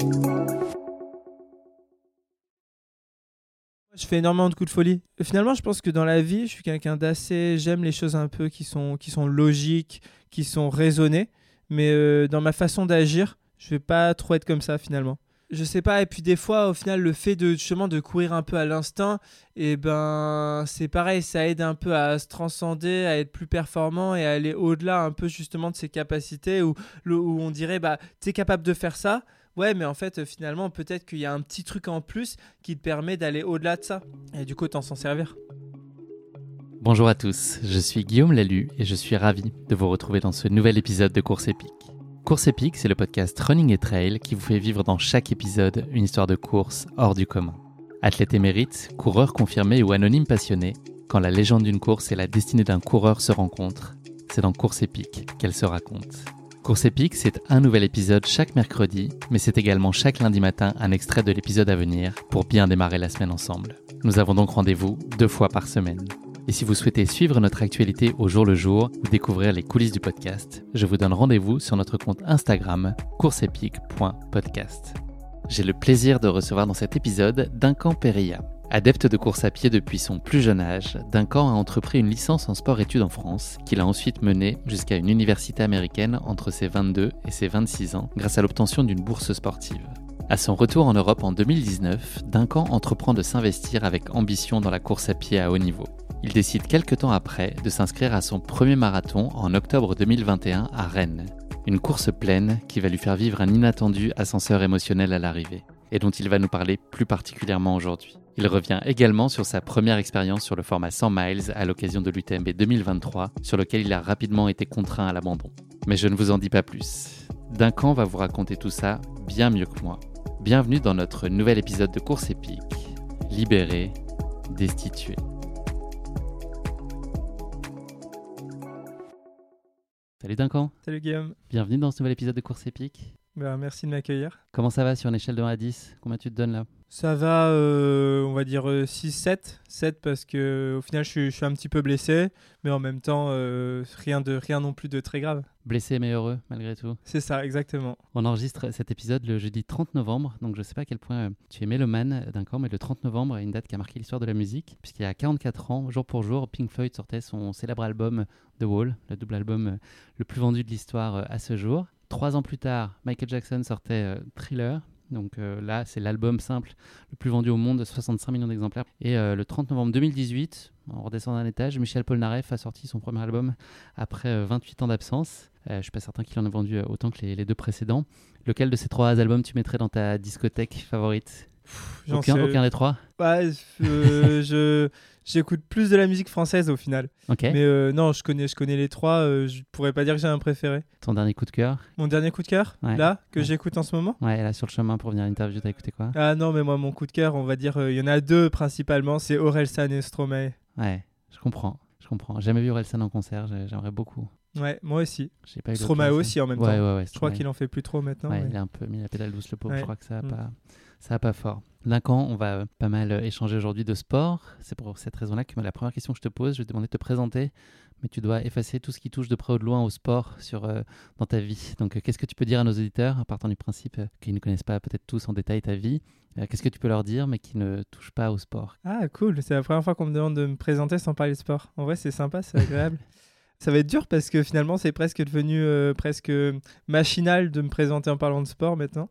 Je fais énormément de coups de folie. Finalement, je pense que dans la vie, je suis quelqu'un d'assez. J'aime les choses un peu qui sont, qui sont logiques, qui sont raisonnées. Mais euh, dans ma façon d'agir, je vais pas trop être comme ça finalement. Je sais pas. Et puis des fois, au final, le fait de justement de courir un peu à l'instinct, et eh ben c'est pareil, ça aide un peu à se transcender, à être plus performant et à aller au-delà un peu justement de ses capacités où, où on dirait bah es capable de faire ça ouais, mais en fait, finalement, peut-être qu'il y a un petit truc en plus qui te permet d'aller au-delà de ça. Et du coup, t'en s'en servir. Bonjour à tous, je suis Guillaume Lalu et je suis ravi de vous retrouver dans ce nouvel épisode de Course épique. Course épique, c'est le podcast Running et Trail qui vous fait vivre dans chaque épisode une histoire de course hors du commun. Athlète émérite, coureur confirmé ou anonyme passionné, quand la légende d'une course et la destinée d'un coureur se rencontrent, c'est dans Course épique qu'elle se raconte. Course épique, c'est un nouvel épisode chaque mercredi, mais c'est également chaque lundi matin un extrait de l'épisode à venir pour bien démarrer la semaine ensemble. Nous avons donc rendez-vous deux fois par semaine. Et si vous souhaitez suivre notre actualité au jour le jour ou découvrir les coulisses du podcast, je vous donne rendez-vous sur notre compte Instagram courseepique.podcast. J'ai le plaisir de recevoir dans cet épisode Duncan Perilla. Adepte de course à pied depuis son plus jeune âge, Duncan a entrepris une licence en sport-études en France, qu'il a ensuite menée jusqu'à une université américaine entre ses 22 et ses 26 ans, grâce à l'obtention d'une bourse sportive. À son retour en Europe en 2019, Duncan entreprend de s'investir avec ambition dans la course à pied à haut niveau. Il décide quelques temps après de s'inscrire à son premier marathon en octobre 2021 à Rennes. Une course pleine qui va lui faire vivre un inattendu ascenseur émotionnel à l'arrivée, et dont il va nous parler plus particulièrement aujourd'hui. Il revient également sur sa première expérience sur le format 100 miles à l'occasion de l'UTMB 2023, sur lequel il a rapidement été contraint à l'abandon. Mais je ne vous en dis pas plus. Duncan va vous raconter tout ça bien mieux que moi. Bienvenue dans notre nouvel épisode de Course épique. Libéré, destitué. Salut Duncan. Salut Guillaume. Bienvenue dans ce nouvel épisode de Course épique. Bah, merci de m'accueillir. Comment ça va sur une échelle de 1 à 10 Combien tu te donnes là? Ça va, euh, on va dire 6-7. Euh, 7 parce que au final, je suis, un petit peu blessé, mais en même temps, euh, rien, de, rien non plus de très grave. Blessé mais heureux, malgré tout. C'est ça, exactement. On enregistre cet épisode le jeudi 30 novembre, donc je sais pas à quel point tu es mélomane d'un corps, mais le 30 novembre est une date qui a marqué l'histoire de la musique, puisqu'il y a 44 ans, jour pour jour, Pink Floyd sortait son célèbre album The Wall, le double album le plus vendu de l'histoire à ce jour. Trois ans plus tard, Michael Jackson sortait Thriller, donc euh, là, c'est l'album simple le plus vendu au monde, 65 millions d'exemplaires. Et euh, le 30 novembre 2018, en redescendant d'un étage, Michel Polnareff a sorti son premier album après 28 euh, ans d'absence. je ne suis pas certain qu'il en ait vendu autant que les, deux précédents. Lequel de ces trois albums tu mettrais dans ta discothèque favorite? Aucun, aucun, des trois? Ouais, je, j'écoute plus de la musique française au final. Mais euh, non, je connais, je connais les trois. Euh, je pourrais pas dire que j'ai un préféré. Ton dernier coup de cœur? Mon dernier coup de cœur Là, que j'écoute en ce moment? Ouais, là sur le chemin pour venir à l'interview, t'as écouté quoi? Ah non, mais moi, mon coup de cœur, on va dire, euh, il y en a deux principalement c'est Orelsan et Stromae. Ouais, je comprends. Je comprends. J'ai jamais vu Orelsan en concert, j'aimerais beaucoup. Ouais, moi aussi. Stromae aussi en même temps. Ouais, ouais, je crois qu'il en fait plus trop maintenant. Ouais, il a un peu mis la pédale douce le pauvre. Je crois que ça a mm. pas ça va pas fort. Duncan, on va pas mal échanger aujourd'hui de sport. C'est pour cette raison-là que la première question que je te pose, je vais te demander de te présenter, mais tu dois effacer tout ce qui touche de près ou de loin au sport sur, euh, dans ta vie. Donc, euh, qu'est-ce que tu peux dire à nos auditeurs, en partant du principe euh, qu'ils ne connaissent pas peut-être tous en détail ta vie Qu'est-ce que tu peux leur dire, mais qui ne touchent pas au sport? Ah, cool. C'est la première fois qu'on me demande de me présenter sans parler de sport. En vrai, c'est sympa, c'est agréable. ça va être dur parce que finalement, c'est presque devenu presque machinal de me présenter en parlant de sport maintenant.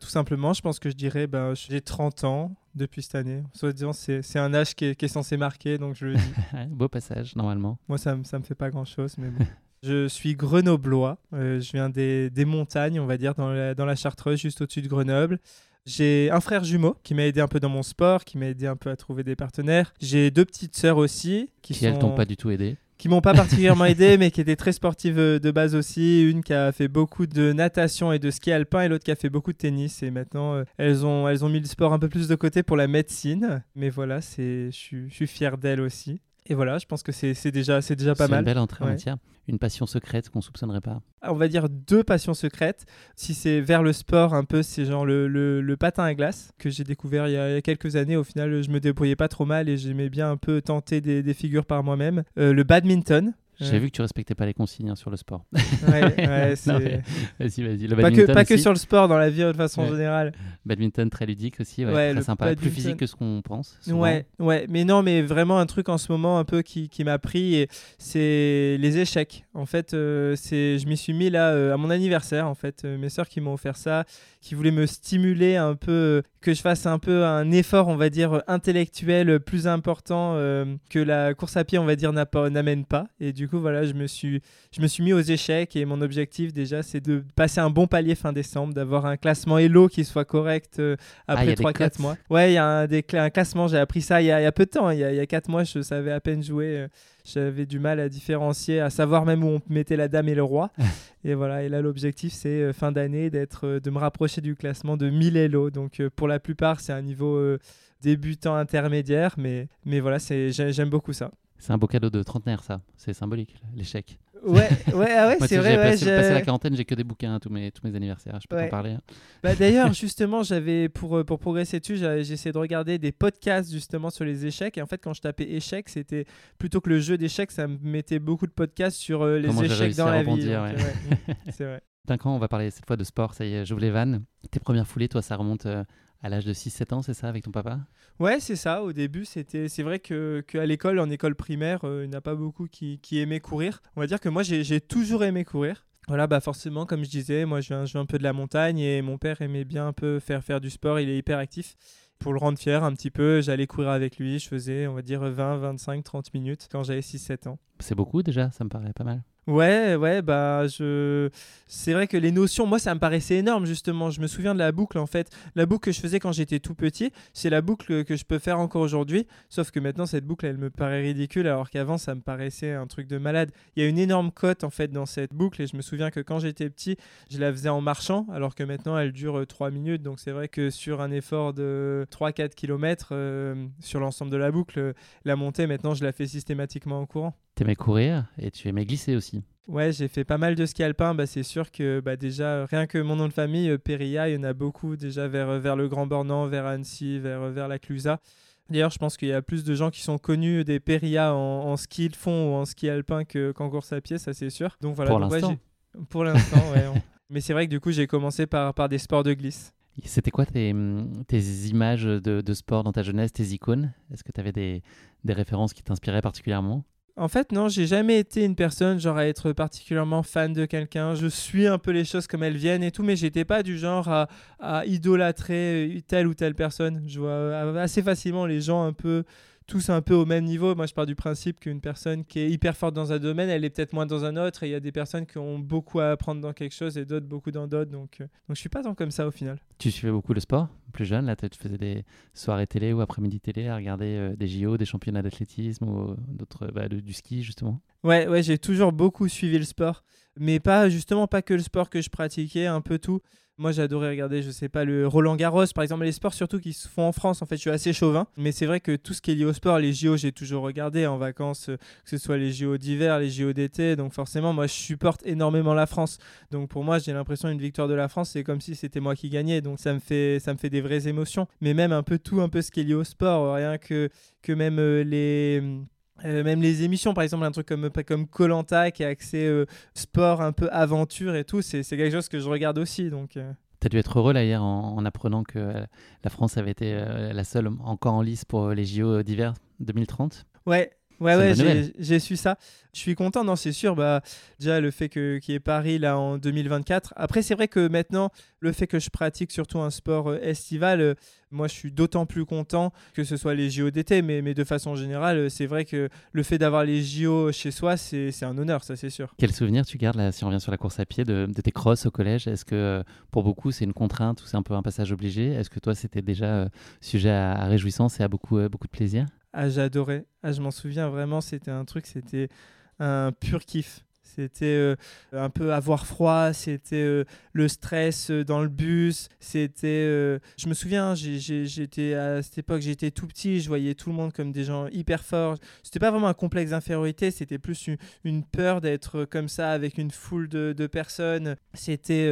Tout simplement, je pense que je dirais, ben, j'ai 30 ans, depuis cette année. Soit disant, c'est c'est un âge qui est, qui est censé marquer, donc je le dis. Beau passage, normalement. Moi, ça, me- ça me fait pas grand-chose, mais bon. Je suis grenoblois. Euh, je viens des, des montagnes, on va dire, dans la, dans la Chartreuse, juste au-dessus de Grenoble. J'ai un frère jumeau qui m'a aidé un peu dans mon sport, qui m'a aidé un peu à trouver des partenaires. J'ai deux petites sœurs aussi qui, Qui, elles t'ont pas du tout aidé. Qui m'ont pas particulièrement aidé, mais qui étaient très sportives euh, de base aussi. Une qui a fait beaucoup de natation et de ski alpin, et l'autre qui a fait beaucoup de tennis. Et maintenant, euh, elles, ont, elles ont mis le sport un peu plus de côté pour la médecine. Mais voilà, je suis fier d'elles aussi. Et voilà, je pense que c'est déjà, c'est déjà pas C'est mal. une belle entrée en Ouais. matière. Une passion secrète qu'on soupçonnerait pas. On va dire deux passions secrètes. Si c'est vers le sport, un peu, c'est genre le, le- le patin à glace que j'ai découvert il y, a, il y a quelques années. Au final, je me débrouillais pas trop mal et j'aimais bien un peu tenter des, des figures par moi-même. Euh, le badminton. J'ai vu que tu respectais pas les consignes hein, sur le sport. Ouais, ouais, c'est- Vas-y, vas-y. Le Pas que, sur le sport, dans la vie de façon Ouais. générale. Badminton très ludique aussi, ouais, Ouais, très sympa. Plus badminton. physique que ce qu'on pense. souvent. Ouais, ouais, mais non, mais vraiment un truc en ce moment un peu qui, qui m'a pris, et c'est les échecs. En fait, euh, c'est, je m'y suis mis là euh, à mon anniversaire. En fait, Euh, mes sœurs qui m'ont offert ça, qui voulaient me stimuler un peu, euh, que je fasse un peu un effort, on va dire intellectuel plus important euh, que la course à pied, on va dire, n'amène pas. Et du coup, voilà, je me suis, je me suis mis aux échecs et mon objectif déjà, c'est de passer un bon palier fin décembre, d'avoir un classement Elo qui soit correct euh, Ah, après a des 3-4 cotes. mois. Ouais, il y a un, des un classement, j'ai appris ça il y, a, il y a peu de temps, il y a, il y a 4 mois, je savais à peine jouer. euh, J'avais du mal à différencier, à savoir même où on mettait la dame et le roi. et voilà, et là l'objectif c'est euh, fin d'année d'être, euh, de me rapprocher du classement de 1000 Elo. Donc euh, pour la plupart c'est un niveau débutant intermédiaire, mais, mais voilà, j'aime beaucoup ça. C'est un beau cadeau de trentenaire, ça. C'est symbolique, l'échec. Ouais, ouais, ah ouais c'est vrai. j'ai ouais, passé, passé la quarantaine, j'ai que des bouquins à tous mes, tous mes anniversaires. Je peux Ouais. t'en parler. hein. Bah, D'ailleurs, justement, j'avais pour, euh, pour progresser dessus, j'essayais de regarder des podcasts justement sur les échecs. Et en fait, quand je tapais échecs, c'était plutôt que le jeu d'échecs, ça me mettait beaucoup de podcasts sur euh, les Comment échecs dans la vie. euh, c'est vrai. D'un on va parler cette fois de sport. Ça y est, j'ouvre les vannes. Tes premières foulées, toi, ça remonte euh, à l'âge de 6-7 ans, c'est ça, avec ton papa? Ouais, c'est ça. Au début, c'était, c'est vrai que qu'à l'école, en école primaire, euh, il n'y en a pas beaucoup qui, qui aimaient courir. On va dire que moi, j'ai, j'ai toujours aimé courir. Voilà, bah forcément, comme je disais, moi, je viens, je viens un peu de la montagne et mon père aimait bien un peu faire faire du sport. Il est hyper actif. Pour le rendre fier un petit peu, j'allais courir avec lui. Je faisais, on va dire, 20, 25, 30 minutes quand j'avais 6-7 ans. C'est beaucoup déjà, ça me paraît pas mal. Ouais, ouais, bah je. C'est vrai que les notions, moi, ça me paraissait énorme justement. Je me souviens de la boucle en fait. La boucle que je faisais quand j'étais tout petit, c'est la boucle que je peux faire encore aujourd'hui. Sauf que maintenant, cette boucle, elle me paraît ridicule, alors qu'avant, ça me paraissait un truc de malade. Il y a une énorme cote en fait dans cette boucle, et je me souviens que quand j'étais petit, je la faisais en marchant, alors que maintenant, elle dure 3 minutes. Donc c'est vrai que sur un effort de 3-4 km sur l'ensemble de la boucle, euh, la montée, maintenant, je la fais systématiquement en courant. T'aimais courir et tu aimais glisser aussi. Ouais, j'ai fait pas mal de ski alpin. Bah, c'est sûr que bah, déjà, rien que mon nom de famille, euh, Périlla, il y en a beaucoup déjà vers, euh, vers le Grand Bornand, vers Annecy, vers, euh, vers la Clusaz. D'ailleurs, je pense qu'il y a plus de gens qui sont connus des Périlla en, en ski de fond ou en ski alpin que- qu'en course à pied, ça c'est sûr. Donc voilà. Pour l'instant. pour l'instant, ouais. on- Mais c'est vrai que du coup, j'ai commencé par, par des sports de glisse. C'était quoi tes, hum, tes images de, de sport dans ta jeunesse, tes icônes? Est-ce que tu avais des, des références qui t'inspiraient particulièrement? En fait, non, j'ai jamais été une personne genre à être particulièrement fan de quelqu'un. Je suis un peu les choses comme elles viennent et tout, mais j'étais pas du genre à, à idolâtrer euh, telle ou telle personne. Je vois euh, assez facilement les gens un peu tous un peu au même niveau. Moi, je pars du principe qu'une personne qui est hyper forte dans un domaine, elle est peut-être moins dans un autre. Et il y a des personnes qui ont beaucoup à apprendre dans quelque chose et d'autres beaucoup dans d'autres. Donc, euh, donc je suis pas tant comme ça au final. Tu suivais beaucoup le sport plus jeune Là, tu faisais des soirées télé ou après-midi télé à regarder euh, des JO, des championnats d'athlétisme ou euh, d'autres, bah, du ski justement Ouais, ouais, j'ai toujours beaucoup suivi le sport, mais pas justement pas que le sport que je pratiquais, un peu tout. Moi, j'adorais regarder, je sais pas, le Roland Garros, par exemple, les sports surtout qui se font en France. En fait, je suis assez chauvin, mais c'est vrai que tout ce qui est lié au sport, les JO, j'ai toujours regardé en vacances, euh, que ce soit les JO d'hiver, les JO d'été. Donc forcément, moi, je supporte énormément la France. Donc pour moi, j'ai l'impression une victoire de la France, c'est comme si c'était moi qui gagnais. Donc ça me fait, ça me fait des vraies émotions. Mais même un peu tout, un peu ce qui est lié au sport, rien que que même euh, les euh, même les émissions, par exemple, un truc comme comme Colanta qui est axé euh, sport, un peu aventure et tout, c'est quelque chose que je regarde aussi. Donc, euh, Tu as dû être heureux là hier en, en apprenant que euh, la France avait été euh, la seule encore en lice pour les JO d'hiver 2030. ouais, Ouais, ouais, j'ai su ça. Je suis content, non, c'est sûr. Bah, déjà, le fait qu'il y ait Paris là en 2024. Après, c'est vrai que maintenant, le fait que je pratique surtout un sport euh, estival, euh, moi, je suis d'autant plus content que ce soit les JO d'été. Mais, mais de façon générale, euh, c'est vrai que le fait d'avoir les JO chez soi, c'est un honneur, ça, c'est sûr. Quel souvenir tu gardes, là, si on revient sur la course à pied, de, tes crosses au collège? Est-ce que pour beaucoup, c'est une contrainte ou c'est un peu un passage obligé? Est-ce que toi, c'était déjà sujet à, à, réjouissance et à beaucoup, beaucoup de plaisir? Ah, j'adorais. Ah, je m'en souviens vraiment, c'était un truc, c'était un pur kiff. C'était euh, un peu avoir froid, c'était euh, le stress euh, dans le bus, c'était... je me souviens, j'étais à cette époque, j'étais tout petit, je voyais tout le monde comme des gens hyper forts. C'était pas vraiment un complexe d'infériorité, c'était plus une, peur d'être comme ça avec une foule de, personnes. C'était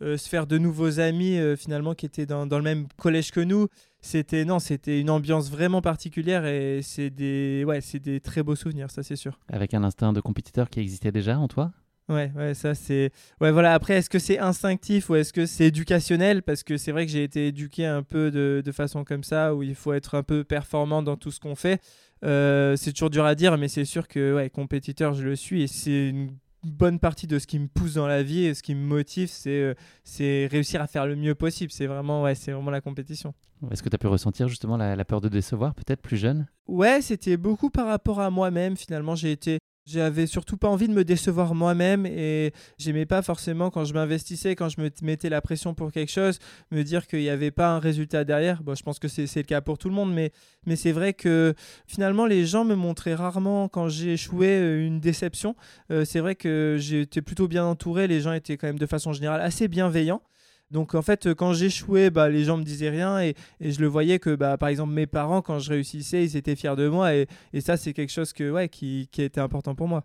se faire de nouveaux amis finalement qui étaient dans le même collège que nous c'était non, c'était une ambiance vraiment particulière et c'est des ouais, c'est des très beaux souvenirs, ça c'est sûr. Avec un instinct de compétiteur qui existait déjà en toi? Ouais, ouais, ça c'est. Ouais, voilà. Après, est-ce que c'est instinctif ou est-ce que c'est éducationnel? Parce que c'est vrai que j'ai été éduqué un peu de, de, façon comme ça, où il faut être un peu performant dans tout ce qu'on fait. Euh, c'est toujours dur à dire, mais c'est sûr que ouais, compétiteur, je le suis et c'est une bonne partie de ce qui me pousse dans la vie et ce qui me motive, c'est euh, c'est réussir à faire le mieux possible. C'est vraiment, ouais, c'est vraiment la compétition. Est-ce que tu as pu ressentir justement la, la peur de décevoir, peut-être plus jeune? Ouais, c'était beaucoup par rapport à moi-même. Finalement, j'ai été j'avais surtout pas envie de me décevoir moi-même et j'aimais pas forcément quand je m'investissais, quand je me mettais la pression pour quelque chose, me dire qu'il n'y avait pas un résultat derrière. Bon, je pense que c'est le cas pour tout le monde, mais, c'est vrai que finalement les gens me montraient rarement quand j'ai échoué euh, une déception. Euh, c'est vrai que j'étais plutôt bien entouré, les gens étaient quand même de façon générale assez bienveillants. Donc en fait, quand j'échouais, bah, les gens me disaient rien et, je le voyais que bah, par exemple mes parents, quand je réussissais, ils étaient fiers de moi et, ça c'est quelque chose que, ouais, qui, qui était important pour moi.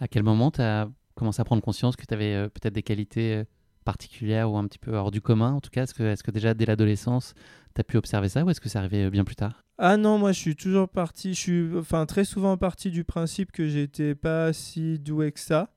À quel moment tu as commencé à prendre conscience que tu avais euh, peut-être des qualités euh, particulières ou un petit peu hors du commun en tout cas? Est-ce que, est que déjà dès l'adolescence, tu as pu observer ça ou est-ce que ça arrivait euh, bien plus tard? Ah non, moi je suis toujours parti, je suis enfin très souvent parti du principe que j'étais pas si doué que ça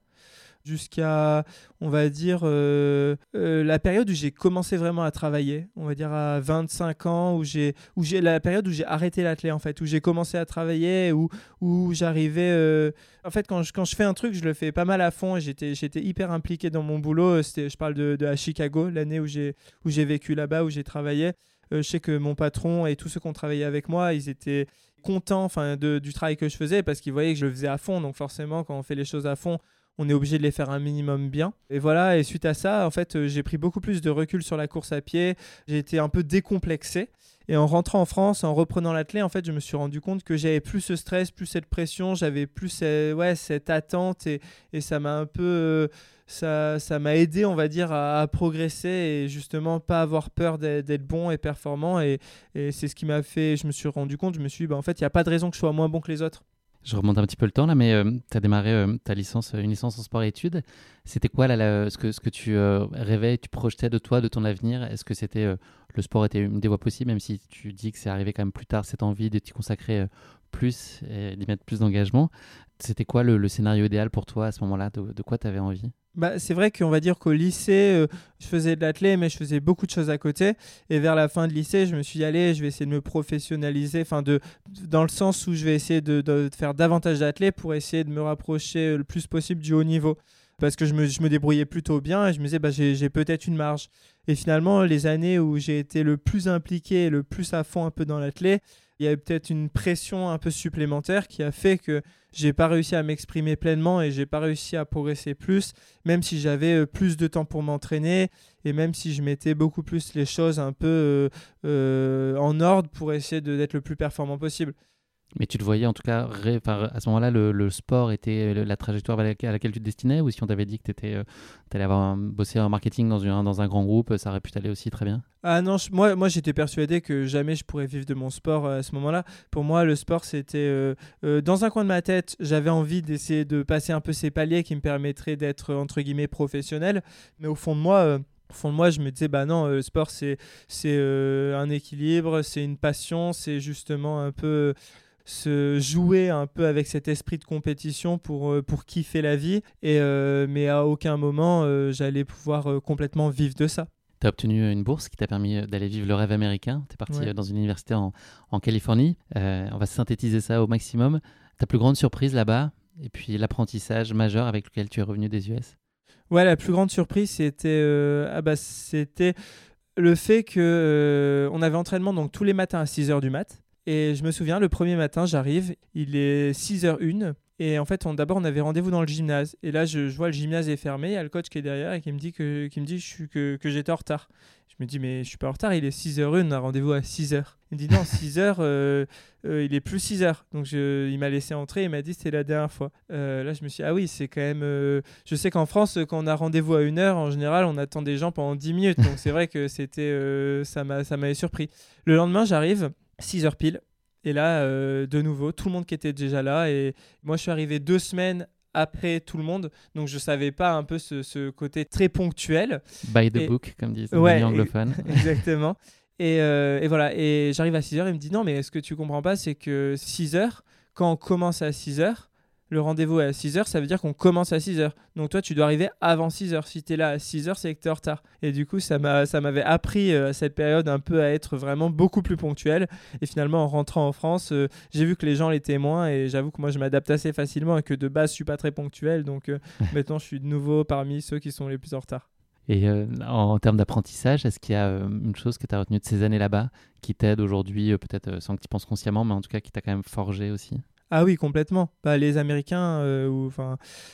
jusqu'à, on va dire, euh, euh, la période où j'ai commencé vraiment à travailler, on va dire à 25 ans, où j'ai, où j'ai la période où j'ai arrêté l'athlète en fait, où j'ai commencé à travailler, où, où j'arrivais, euh, en fait, quand je, quand je fais un truc, je le fais pas mal à fond, j'étais, j'étais hyper impliqué dans mon boulot. C'était, je parle de, de à Chicago, l'année où j'ai, où j'ai vécu là-bas, où j'ai travaillé. je sais que mon patron et tous ceux qui ont travaillé avec moi, ils étaient contents enfin, du travail que je faisais parce qu'ils voyaient que je le faisais à fond. Donc forcément, quand on fait les choses à fond, on est obligé de les faire un minimum bien. Et voilà, et suite à ça, en fait, euh, j'ai pris beaucoup plus de recul sur la course à pied. J'ai été un peu décomplexé. Et en rentrant en France, en reprenant l'athlète, en fait, je me suis rendu compte que j'avais plus ce stress, plus cette pression, j'avais plus cette, ouais, cette attente et, ça m'a un peu. Euh, ça, ça m'a aidé, on va dire, à, progresser et justement pas avoir peur d'être bon et performant. Et, et c'est ce qui m'a fait. Je me suis rendu compte, je me suis dit, bah, en fait, il n'y a pas de raison que je sois moins bon que les autres. Je remonte un petit peu le temps là, mais euh, tu as démarré euh, ta licence, une licence en sport et études. C'était quoi là, ce, que, ce que tu euh, rêvais, tu projetais de toi, de ton avenir? Est-ce que c'était le sport était une des voies possibles, même si tu dis que c'est arrivé quand même plus tard, cette envie de t'y consacrer plus et d'y mettre plus d'engagement? C'était quoi le, scénario idéal pour toi à ce moment-là de, quoi tu avais envie? Bah, c'est vrai qu'on va dire qu'au lycée, euh, je faisais de l'athlète, mais je faisais beaucoup de choses à côté. Et vers la fin de lycée, je me suis dit, allez, je vais essayer de me professionnaliser, enfin, de, dans le sens où je vais essayer de, faire davantage d'athlètes pour essayer de me rapprocher le plus possible du haut niveau. Parce que je me, je me débrouillais plutôt bien et je me disais, bah, j'ai peut-être une marge. Et finalement, les années où j'ai été le plus impliqué, le plus à fond un peu dans l'athlète, il y avait peut-être une pression un peu supplémentaire qui a fait que j'ai pas réussi à m'exprimer pleinement et j'ai pas réussi à progresser plus, même si j'avais euh, plus de temps pour m'entraîner et même si je mettais beaucoup plus les choses un peu euh, euh, en ordre pour essayer d'être le plus performant possible. Mais tu te voyais en tout cas, à ce moment-là, le, sport était la trajectoire à laquelle tu te destinais Ou si on t'avait dit que tu allais avoir bossé en marketing dans, une, dans un grand groupe, ça aurait pu t'aller aussi très bien? Ah non, moi, moi j'étais persuadé que jamais je pourrais vivre de mon sport euh, à ce moment-là. Pour moi, le sport, c'était euh, euh, dans un coin de ma tête, j'avais envie d'essayer de passer un peu ces paliers qui me permettraient d'être entre guillemets professionnel. Mais au fond de moi, au fond de moi, je me disais, bah non, le sport, c'est un équilibre, c'est une passion, c'est justement un peu se jouer un peu avec cet esprit de compétition pour, euh, pour kiffer la vie. Et, euh, mais à aucun moment, euh, j'allais pouvoir complètement vivre de ça. Tu as obtenu une bourse qui t'a permis d'aller vivre le rêve américain. Tu es parti dans une université en, en Californie. on va synthétiser ça au maximum. Ta plus grande surprise là-bas et puis l'apprentissage majeur avec lequel tu es revenu des US Ouais, la plus grande surprise, c'était ah bah, c'était le fait que on avait entraînement donc tous les matins à 6h du mat. Et je me souviens, le premier matin, j'arrive, il est 6h01. Et en fait, d'abord, on avait rendez-vous dans le gymnase. Et là, je, vois le gymnase est fermé. Il y a le coach qui est derrière et qui me dit que, qui me dit que, que j'étais en retard. Je me dis, mais je suis pas en retard, il est 6h01, on a rendez-vous à 6h. Il me dit, non, 6h, euh, euh, il est plus 6h. Donc je, il m'a laissé entrer, il m'a dit, c'était la dernière fois. Euh, là, je me suis dit, ah oui, c'est quand même. je sais qu'en France, quand on a rendez-vous à 1h, en général, on attend des gens pendant 10 minutes. Donc c'est vrai que c'était, ça m'avait surpris. Le lendemain, j'arrive, 6h pile. Et là, de nouveau, tout le monde qui était déjà là. Et moi, je suis arrivé deux semaines après tout le monde. Donc je savais pas un peu ce, côté très ponctuel. By the book, comme disent les anglophones. Exactement. Et, euh, et, voilà, et j'arrive à 6h, il me dit non, mais ce que tu comprends pas, c'est que 6h, quand on commence à 6h, le rendez-vous est à 6h, ça veut dire qu'on commence à 6h. Donc toi, tu dois arriver avant 6h. Si tu es là à 6h, c'est que tu es en retard. Et du coup, ça m'avait appris euh, à cette période un peu à être vraiment beaucoup plus ponctuel. Et finalement, en rentrant en France, euh, j'ai vu que les gens l'étaient moins. Et j'avoue que moi, je m'adapte assez facilement et que de base, je suis pas très ponctuel. Donc euh, maintenant, je suis de nouveau parmi ceux qui sont les plus en retard. Et en, termes d'apprentissage, est-ce qu'il y a une chose que tu as retenue de ces années là-bas qui t'aide aujourd'hui, peut-être sans que tu penses consciemment, mais en tout cas qui t'a quand même forgé aussi? Ah oui, complètement. Bah, les Américains, euh,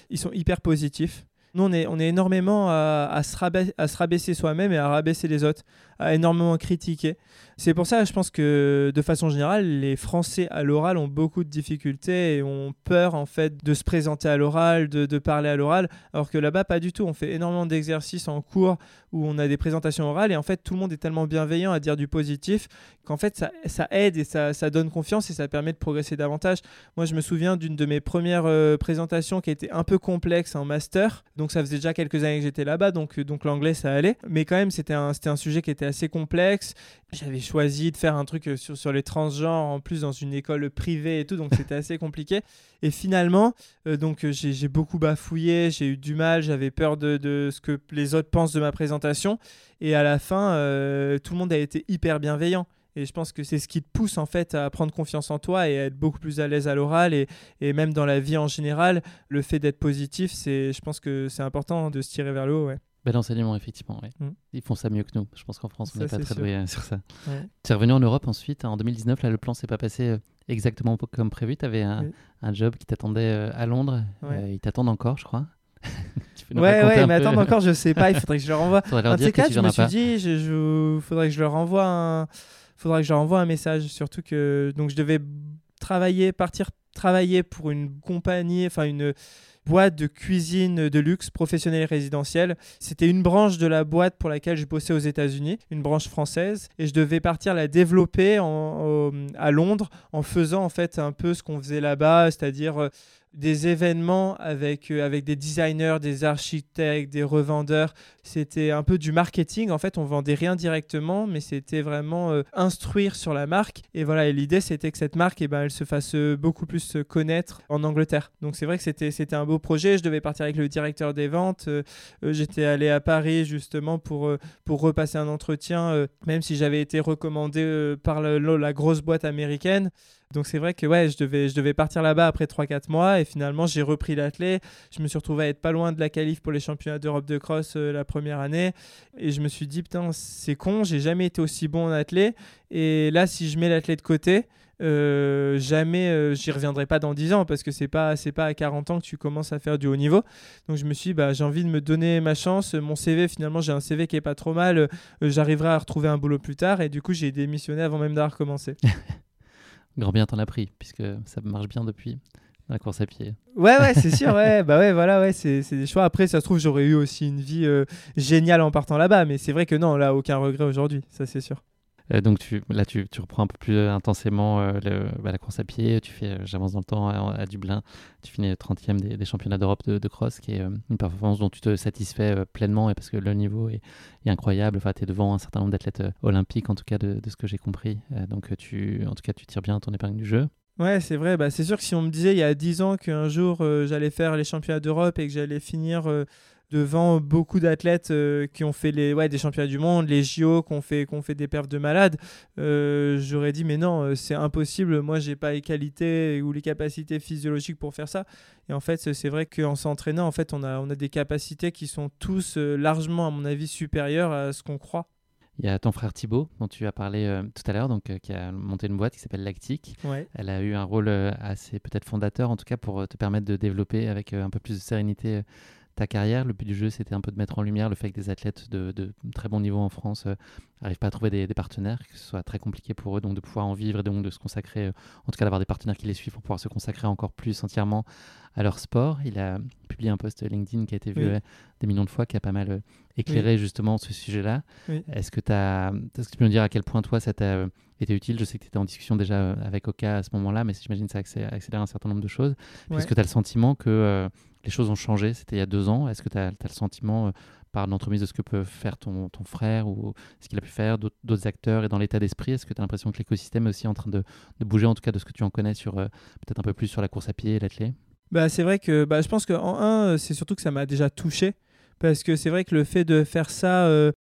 ils sont hyper positifs. Nous, on est, on est énormément à, se à se rabaisser soi-même et à rabaisser les autres, énormément critiquer. C'est pour ça, je pense que de façon générale, les Français à l'oral ont beaucoup de difficultés et ont peur en fait de se présenter à l'oral, de, parler à l'oral, alors que là-bas, pas du tout. On fait énormément d'exercices en cours où on a des présentations orales et en fait, tout le monde est tellement bienveillant à dire du positif qu'en fait, ça, aide et ça, donne confiance et ça permet de progresser davantage. Moi, je me souviens d'une de mes premières euh, présentations qui était un peu complexe en master. Donc, ça faisait déjà quelques années que j'étais là-bas, donc, donc l'anglais, ça allait. Mais quand même, c'était un, un sujet qui était assez complexe. J'avais choisi de faire un truc euh, sur, sur les transgenres, en plus dans une école privée et tout, donc c'était assez compliqué. Et finalement, euh, donc euh, j'ai beaucoup bafouillé, j'ai eu du mal, j'avais peur de, de, ce que les autres pensent de ma présentation. Et à la fin, tout le monde a été hyper bienveillant. Et je pense que c'est ce qui te pousse en fait à prendre confiance en toi et à être beaucoup plus à l'aise à l'oral et, et, même dans la vie en général, le fait d'être positif, c'est, je pense que c'est important de se tirer vers le haut. Ouais. Bel enseignement, effectivement. Mm. Ils font ça mieux que nous. Je pense qu'en France, on n'est pas très doué euh, sur ça. Tu es revenu en Europe ensuite. En 2019, là, le plan s'est pas passé euh, exactement comme prévu. Tu avais un, job qui t'attendait euh, à Londres. ils t'attendent encore, je crois. ouais, ouais, mais attendent encore, je sais pas. Il faudrait que je leur envoie. Un de ces cas, je me suis dit, je, faudrait que je leur envoie un, faudrait que je leur envoie un message. Surtout que donc je devais travailler, partir travailler pour une compagnie, enfin une boîte de cuisine de luxe professionnelle et résidentielle. C'était une branche de la boîte pour laquelle je bossais aux États-Unis, une branche française, et je devais partir la développer à Londres en faisant en fait un peu ce qu'on faisait là-bas, c'est-à-dire euh, des événements avec, euh, avec des designers, des architectes, des revendeurs. C'était un peu du marketing. En fait, on vendait rien directement, mais c'était vraiment euh, instruire sur la marque. Et voilà, l'idée, c'était que cette marque, eh ben, elle se fasse euh, beaucoup plus connaître en Angleterre. Donc, c'est vrai que c'était, c'était un beau projet. Je devais partir avec le directeur des ventes. j'étais allé à Paris justement pour, pour repasser un entretien, même si j'avais été recommandé par la grosse boîte américaine. Donc c'est vrai que ouais, je devais, je devais partir là-bas après 3-4 mois et finalement j'ai repris l'athlète. Je me suis retrouvé à être pas loin de la qualif pour les championnats d'Europe de cross euh, la première année et je me suis dit putain c'est con, j'ai jamais été aussi bon en athlète et là si je mets l'athlète de côté, euh, jamais euh, j'y reviendrai pas dans 10 ans parce que c'est pas c'est pas à 40 ans que tu commences à faire du haut niveau. Donc je me suis dit, bah j'ai envie de me donner ma chance, mon CV finalement j'ai un CV qui est pas trop mal, j'arriverai à retrouver un boulot plus tard et du coup j'ai démissionné avant même d'avoir commencé. Grand bien t'en as pris, puisque ça marche bien depuis la course à pied. Ouais, ouais, c'est sûr, ouais, bah ouais, voilà, ouais, c'est des choix. Après, ça se trouve, j'aurais eu aussi une vie euh, géniale en partant là-bas, mais c'est vrai que non, là, aucun regret aujourd'hui, ça c'est sûr. Euh, donc là, tu, reprends un peu plus intensément euh, bah, la course à pied. Tu fais, euh, j'avance dans le temps à, Dublin. Tu finis 30e des, championnats d'Europe de, cross, qui est une performance dont tu te satisfais pleinement et parce que le niveau est, incroyable. Enfin, tu es devant un certain nombre d'athlètes olympiques, en tout cas, de, de ce que j'ai compris. donc, tu, en tout cas, tu tires bien ton épingle du jeu. Ouais, c'est vrai. Bah, c'est sûr que si on me disait il y a 10 ans qu'un jour j'allais faire les championnats d'Europe et que j'allais finir devant beaucoup d'athlètes euh, qui ont fait les, ouais, des championnats du monde, les JO, qui ont fait, qui fait des perfs de malades, euh, j'aurais dit mais non, euh, c'est impossible, moi j'ai pas les qualités ou les capacités physiologiques pour faire ça. Et en fait, c'est vrai qu'en s'entraînant, en fait, on a, on a des capacités qui sont tous largement, à mon avis, supérieures à ce qu'on croit. Il y a ton frère Thibaut, dont tu as parlé tout à l'heure, donc qui a monté une boîte qui s'appelle Lactique. Ouais. Elle a eu un rôle assez peut-être fondateur, en tout cas pour te permettre de développer avec un peu plus de sérénité ta carrière. Le but du jeu, c'était un peu de mettre en lumière le fait que des athlètes de, très bon niveau en France n'arrivent euh, pas à trouver des, partenaires, que ce soit très compliqué pour eux, donc de pouvoir en vivre et donc de se consacrer, euh, en tout cas d'avoir des partenaires qui les suivent pour pouvoir se consacrer encore plus entièrement à leur sport. Il a publié un post LinkedIn qui a été vu euh, des millions de fois, qui a pas mal éclairé justement ce sujet-là. Est-ce que, est que tu peux nous dire à quel point toi ça t'a été utile? Je sais que tu étais en discussion déjà avec Oka à ce moment-là, mais j'imagine que ça accélère un certain nombre de choses. Est-ce que tu as le sentiment que les choses ont changé. C'était il y a deux ans. Est-ce que tu as, le sentiment, euh, par l'entremise de ce que peut faire ton, frère ou ce qu'il a pu faire, d'autres acteurs et dans l'état d'esprit, est-ce que tu as l'impression que l'écosystème est aussi en train de, bouger, en tout cas de ce que tu en connais, sur euh, peut-être un peu plus sur la course à pied et l'athlète bah, C'est vrai que bah, je pense qu'en un, euh, c'est surtout que ça m'a déjà touché. Parce que c'est vrai que le fait de faire ça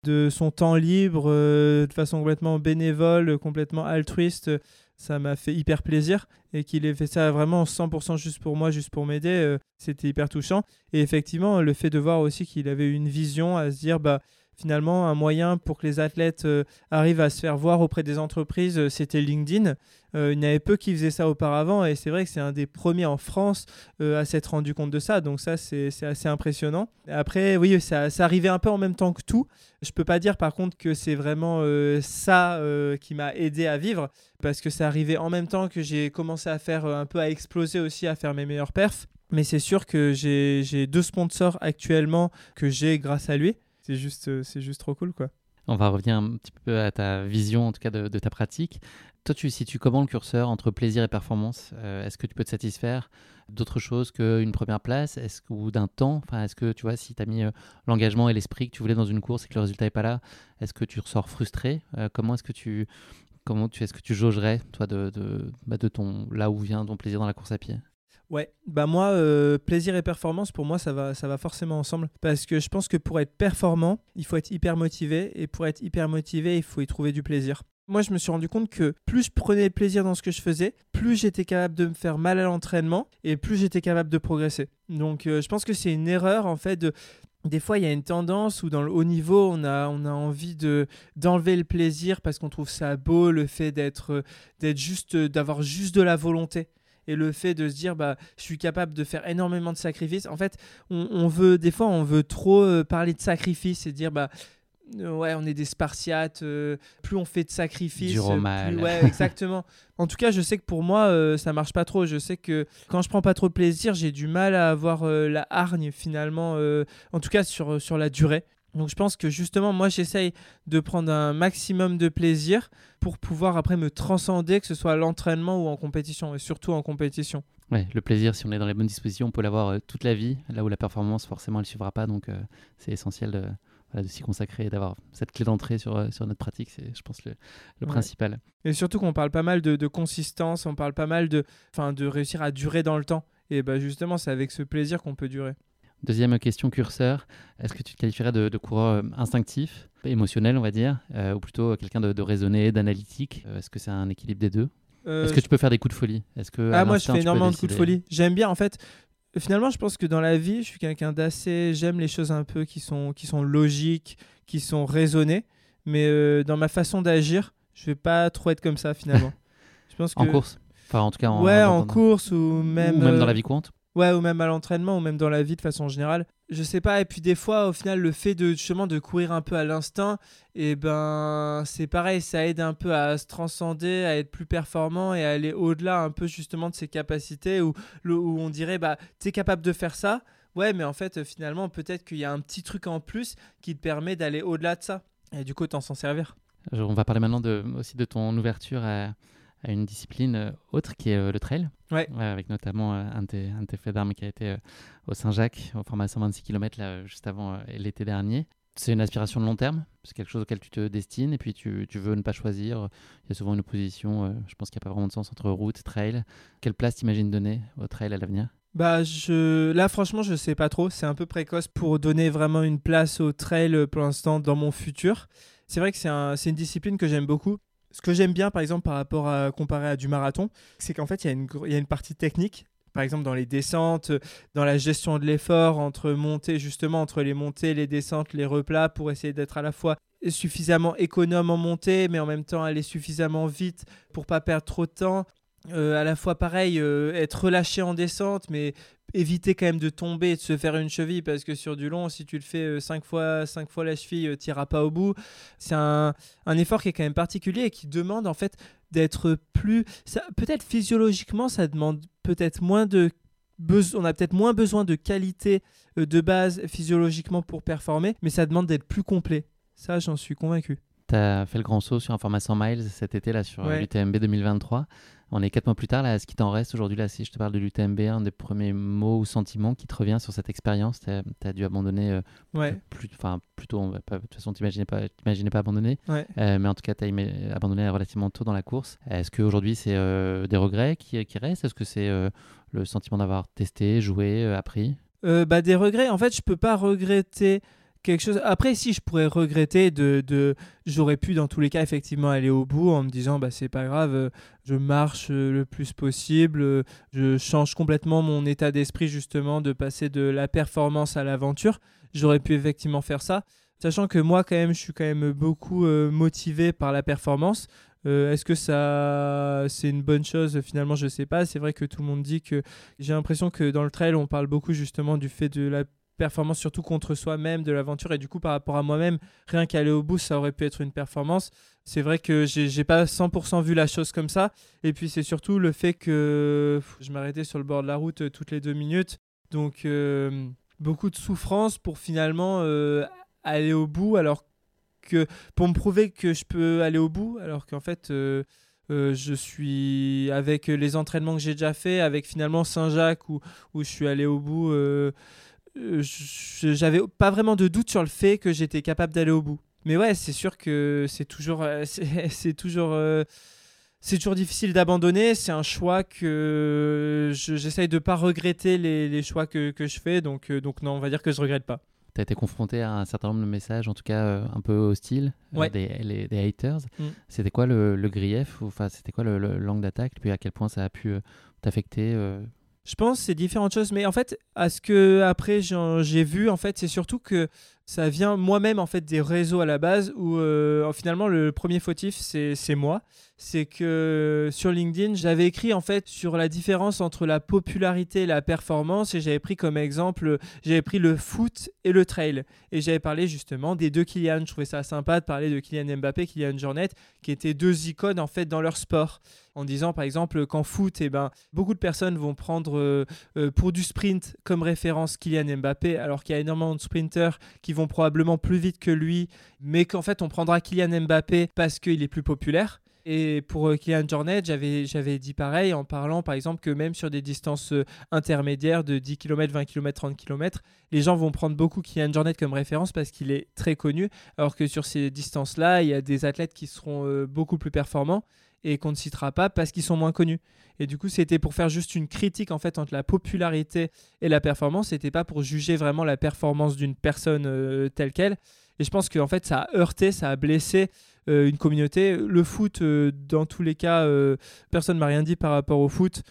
de son temps libre, de façon complètement bénévole, complètement altruiste, ça m'a fait hyper plaisir et qu'il ait fait ça vraiment 100% juste pour moi, juste pour m'aider, euh, c'était hyper touchant. Et effectivement, le fait de voir aussi qu'il avait une vision à se dire, bah, finalement, un moyen pour que les athlètes euh, arrivent à se faire voir auprès des entreprises, euh, c'était LinkedIn. Euh, il y avait peu qui faisaient ça auparavant et c'est vrai que c'est un des premiers en France à s'être rendu compte de ça. Donc ça, c'est assez impressionnant. Après, oui, ça, arrivait un peu en même temps que tout. Je peux pas dire par contre que c'est vraiment ça qui m'a aidé à vivre parce que ça arrivait en même temps que j'ai commencé à faire un peu à exploser aussi, à faire mes meilleurs perfs. Mais c'est sûr que j'ai deux sponsors actuellement que j'ai grâce à lui c'est juste, euh, c'est juste trop cool, quoi. On va revenir un petit peu à ta vision, en tout cas, de, ta pratique. Toi, tu situes comment le curseur entre plaisir et performance euh, Est-ce que tu peux te satisfaire d'autre chose qu'une première place? Est-ce, ou d'un temps? Enfin, Est-ce que, tu vois, si tu as mis euh, l'engagement et l'esprit que tu voulais dans une course et que le résultat n'est pas là, est-ce que tu ressors frustré? Comment est-ce que tu... Comment tu, est-ce que tu jaugerais, toi, de, de, bah, de ton, là où vient ton plaisir dans la course à pied? Ouais, bah moi, euh, plaisir et performance, pour moi, ça va, ça va forcément ensemble. Parce que je pense que pour être performant, il faut être hyper motivé. Et pour être hyper motivé, il faut y trouver du plaisir. Moi, je me suis rendu compte que plus je prenais plaisir dans ce que je faisais, plus j'étais capable de me faire mal à l'entraînement et plus j'étais capable de progresser. Donc, euh, je pense que c'est une erreur, en fait, de des fois, il y a une tendance où dans le haut niveau, on a, on a envie de d'enlever le plaisir parce qu'on trouve ça beau, le fait d'être d'être juste, d'avoir juste de la volonté et le fait de se dire bah je suis capable de faire énormément de sacrifices. En fait on, veut des fois on veut trop euh, parler de sacrifices et dire bah euh, ouais on est des spartiates euh, plus on fait de sacrifices du plus, ouais exactement. En tout cas je sais que pour moi ça marche pas trop. Je sais que quand je prends pas trop de plaisir j'ai du mal à avoir la hargne finalement en tout cas sur, sur la durée donc je pense que justement, moi, j'essaye de prendre un maximum de plaisir pour pouvoir après me transcender, que ce soit à l'entraînement ou en compétition, et surtout en compétition. Ouais, le plaisir, si on est dans les bonnes dispositions, on peut l'avoir euh, toute la vie, là où la performance, forcément, elle ne suivra pas. Donc euh, c'est essentiel de, de s'y consacrer et d'avoir cette clé d'entrée sur, euh, sur notre pratique. C'est, je pense, le, le principal. Et surtout qu'on parle pas mal de, de, consistance, on parle pas mal de, de réussir à durer dans le temps. Et bah justement, c'est avec ce plaisir qu'on peut durer. Deuxième question curseur, est-ce que tu te qualifierais de, coureur euh, instinctif, émotionnel on va dire, euh, ou plutôt quelqu'un de, raisonné, d'analytique? Euh, Est-ce que c'est un équilibre des deux? Est-ce que tu peux faire des coups de folie? Est-ce que Ah moi je fais énormément de coups de folie. J'aime bien en fait. Finalement je pense que dans la vie je suis quelqu'un d'assez... J'aime les choses un peu qui sont, qui sont logiques, qui sont raisonnées, mais dans ma façon d'agir je vais pas trop être comme ça finalement. je pense que... En course? Enfin en tout cas en... Ouais en course ou même... Ou même dans la vie courante? Ouais, ou même à l'entraînement, ou même dans la vie de façon générale. Je sais pas, et puis des fois, au final, le fait de justement de courir un peu à l'instinct, et eh ben c'est pareil, ça aide un peu à se transcender, à être plus performant et à aller au-delà un peu justement de ses capacités, où, où on dirait, bah, t'es capable de faire ça, ouais, mais en fait, finalement, peut-être qu'il y a un petit truc en plus qui te permet d'aller au-delà de ça, et du coup, t'en s'en servir. On va parler maintenant de, aussi de ton ouverture à à une discipline euh, autre qui est euh, le trail. Ouais. avec notamment euh, un de tes, un faits d'armes qui a été au Saint-Jacques, au format 126 km, là, juste avant l'été dernier. C'est une aspiration de long terme, c'est quelque chose auquel tu te destines et puis tu, tu veux ne pas choisir. Il y a souvent une opposition, je pense qu'il n'y a pas vraiment de sens entre route, trail. Quelle place t'imagines donner au trail à l'avenir? Bah, je... là, franchement, je sais pas trop. C'est un peu précoce pour donner vraiment une place au trail pour l'instant dans mon futur. C'est vrai que c'est un... une discipline que j'aime beaucoup. Ce que j'aime bien, par exemple, par rapport à comparer à du marathon, c'est qu'en fait, il y, a une... partie technique. Par exemple, dans les descentes, dans la gestion de l'effort, entre montées, justement, entre les montées, les descentes, les replats, pour essayer d'être à la fois suffisamment économe en montée, mais en même temps aller suffisamment vite pour pas perdre trop de temps. Euh, à la fois pareil, euh, être relâché en descente, mais éviter quand même de tomber et de se faire une cheville parce que sur du long, si tu le fais 5 euh, fois, cinq fois la cheville, tu n'iras pas au bout. C'est un, un, effort qui est quand même particulier et qui demande en fait d'être plus. Peut-être physiologiquement, ça demande peut-être moins de. On a peut-être moins besoin de qualité de base physiologiquement pour performer, mais ça demande d'être plus complet. Ça, j'en suis convaincu. Tu as fait le grand saut sur un format 100 miles cet été là sur l'UTMB 2023. On est quatre mois plus tard, là, ce qui t'en reste aujourd'hui, là, si je te parle de l'UTMB, un des premiers mots ou sentiments qui te revient sur cette expérience, tu as, dû abandonner, euh, ouais. plus, enfin, plutôt, de toute façon, tu n'imaginais pas, pas abandonner, ouais. euh, mais en tout cas, tu as abandonné relativement tôt dans la course. Est-ce qu'aujourd'hui, c'est euh, des regrets qui, qui restent? Est-ce que c'est le sentiment d'avoir testé, joué, appris? Bah, Des regrets, en fait, je peux pas regretter quelque chose. Après, si je pourrais regretter de, j'aurais pu dans tous les cas effectivement aller au bout en me disant bah c'est pas grave, euh, je marche euh, le plus possible, euh, je change complètement mon état d'esprit justement de passer de la performance à l'aventure. J'aurais pu effectivement faire ça, sachant que moi quand même je suis quand même beaucoup motivé par la performance. Est-ce que ça c'est une bonne chose? Finalement, je sais pas. C'est vrai que tout le monde dit que j'ai l'impression que dans le trail, on parle beaucoup justement du fait de la performance surtout contre soi-même de l'aventure. Et du coup par rapport à moi-même rien qu'aller au bout ça aurait pu être une performance. C'est vrai que j'ai pas 100% vu la chose comme ça. Et puis c'est surtout le fait que je m'arrêtais sur le bord de la route euh, toutes les deux minutes. Donc euh, beaucoup de souffrance pour finalement euh, aller au bout alors que pour me prouver que je peux aller au bout alors qu'en fait je suis avec les entraînements que j'ai déjà fait, avec finalement Saint-Jacques où, où je suis allé au bout j'avais pas vraiment de doute sur le fait que j'étais capable d'aller au bout. Mais ouais, c'est sûr que c'est toujours, euh, c'est toujours, euh, c'est toujours difficile d'abandonner. C'est un choix que j'essaye de pas regretter les, les choix que, que, je fais. Donc, donc non, on va dire que je regrette pas. Tu as été confronté à un certain nombre de messages, en tout cas un peu hostiles, des, des, haters. Mm. C'était quoi le, le grief Enfin, c'était quoi le, le langue d'attaque? Puis à quel point ça a pu t'affecter je pense c'est différentes choses, mais en fait, à ce que après j'ai vu, en fait, c'est surtout que ça vient moi-même en fait des réseaux à la base où euh, finalement le premier fautif c'est moi. C'est que sur LinkedIn j'avais écrit en fait sur la différence entre la popularité et la performance et j'avais pris comme exemple j'avais pris le foot et le trail et j'avais parlé justement des deux Kylian. Je trouvais ça sympa de parler de Kylian Mbappé, Kylian Jornet qui étaient deux icônes en fait dans leur sport en disant par exemple qu'en foot, eh ben, beaucoup de personnes vont prendre euh, euh, pour du sprint comme référence Kylian Mbappé, alors qu'il y a énormément de sprinters qui vont probablement plus vite que lui, mais qu'en fait on prendra Kylian Mbappé parce qu'il est plus populaire. Et pour euh, Kylian Jornet, j'avais, j'avais dit pareil en parlant par exemple que même sur des distances intermédiaires de 10 km, 20 km, 30 km, les gens vont prendre beaucoup Kylian Jornet comme référence parce qu'il est très connu, alors que sur ces distances-là, il y a des athlètes qui seront beaucoup plus performants et qu'on ne citera pas parce qu'ils sont moins connus. Et du coup, c'était pour faire juste une critique en fait entre la popularité et la performance. C'était pas pour juger vraiment la performance d'une personne euh, telle qu'elle. Et je pense qu'en fait, ça a heurté, ça a blessé euh, une communauté. Le foot, euh, dans tous les cas, personne m'a rien dit par rapport au foot.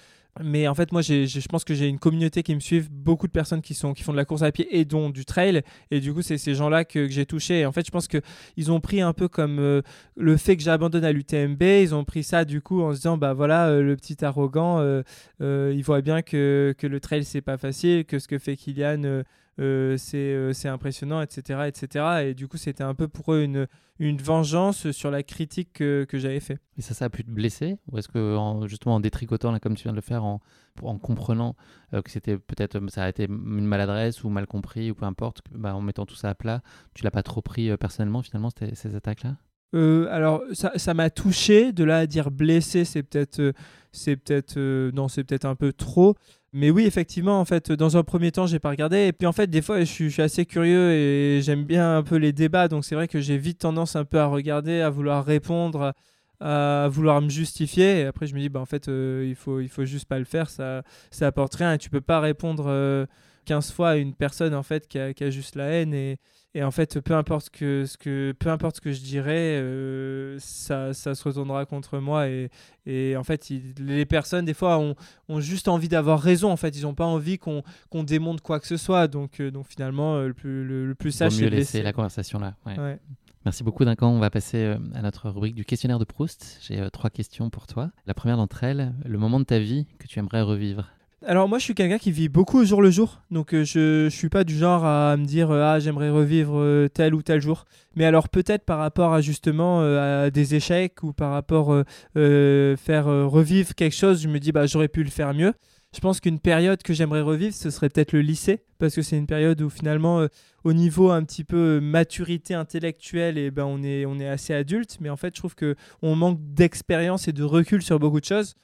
Mais en fait, moi, je pense que j'ai une communauté qui me suivent, beaucoup de personnes qui, sont, qui font de la course à pied et dont du trail. Et du coup, c'est ces gens-là que, j'ai touché. Et en fait, je pense qu'ils ont pris un peu comme euh, le fait que j'abandonne à l'UTMB. Ils ont pris ça du coup en se disant, bah voilà, euh, le petit arrogant, euh, il voit bien que, que le trail, c'est pas facile, que ce que fait Kylian euh, euh, c'est impressionnant, etc., etc. Et du coup, c'était un peu pour eux une, une vengeance sur la critique que, j'avais fait. Et ça, ça a pu te blesser Ou est-ce que, en, justement, en détricotant, là, comme tu viens de le faire, en, en comprenant euh, que c'était peut-être, ça a été une maladresse ou mal compris, ou peu importe, bah, en mettant tout ça à plat, tu l'as pas trop pris personnellement, finalement, ces attaques-là? Alors ça m'a touché de là à dire blessé c'est peut-être c'est peut-être non c'est peut-être un peu trop mais oui, effectivement, en fait, dans un premier temps, j'ai pas regardé. Et puis, en fait, des fois, je suis, assez curieux et j'aime bien un peu les débats. Donc, c'est vrai que j'ai vite tendance un peu à regarder, à vouloir répondre à vouloir me justifier. Et après, je me dis, bah, en fait, euh, il, faut, il faut juste pas le faire. Ça, ça apporte rien. Et tu peux pas répondre 15 fois à une personne en fait qui a, qui a juste la haine. Et, et en fait, peu importe, que, ce que, peu importe ce que je dirais, euh, ça, ça, se retournera contre moi. Et, et en fait, les personnes, des fois, ont, ont juste envie d'avoir raison. En fait, ils n'ont pas envie qu'on qu'on démonte quoi que ce soit. Donc, euh, donc finalement, euh, le plus, le, plus sage, c'est de laisser la conversation là. Ouais. Merci beaucoup Duncan. On va passer à notre rubrique du questionnaire de Proust. J'ai trois questions pour toi. La première d'entre elles, le moment de ta vie que tu aimerais revivre? Alors moi je suis quelqu'un qui vit beaucoup au jour le jour, donc euh, je, ne suis pas du genre à me dire euh, ah j'aimerais revivre euh, tel ou tel jour. Mais alors peut-être par rapport à justement à des échecs ou par rapport faire revivre quelque chose, je me dis bah j'aurais pu le faire mieux. Je pense qu'une période que j'aimerais revivre, ce serait peut-être le lycée, parce que c'est une période où finalement, au niveau un petit peu maturité intellectuelle, et eh ben on est on est assez adulte, mais en fait je trouve que on manque d'expérience et de recul sur beaucoup de choses.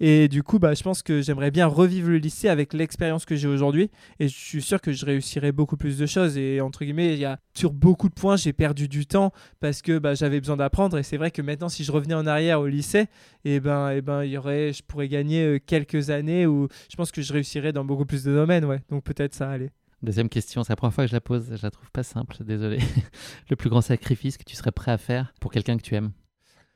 Et du coup, bah, je pense que j'aimerais bien revivre le lycée avec l'expérience que j'ai aujourd'hui. Et je suis sûr que je réussirai beaucoup plus de choses. Et entre guillemets, il y a sur beaucoup de points, j'ai perdu du temps parce que bah, j'avais besoin d'apprendre. Et c'est vrai que maintenant, si je revenais en arrière au lycée, et eh ben, et eh ben, y aurait, je pourrais gagner euh, quelques années où je pense que je réussirais dans beaucoup plus de domaines. Ouais. Donc peut-être ça, allez. Deuxième question, c'est la première fois que je la pose, je la trouve pas simple, désolé. le plus grand sacrifice que tu serais prêt à faire pour quelqu'un que tu aimes?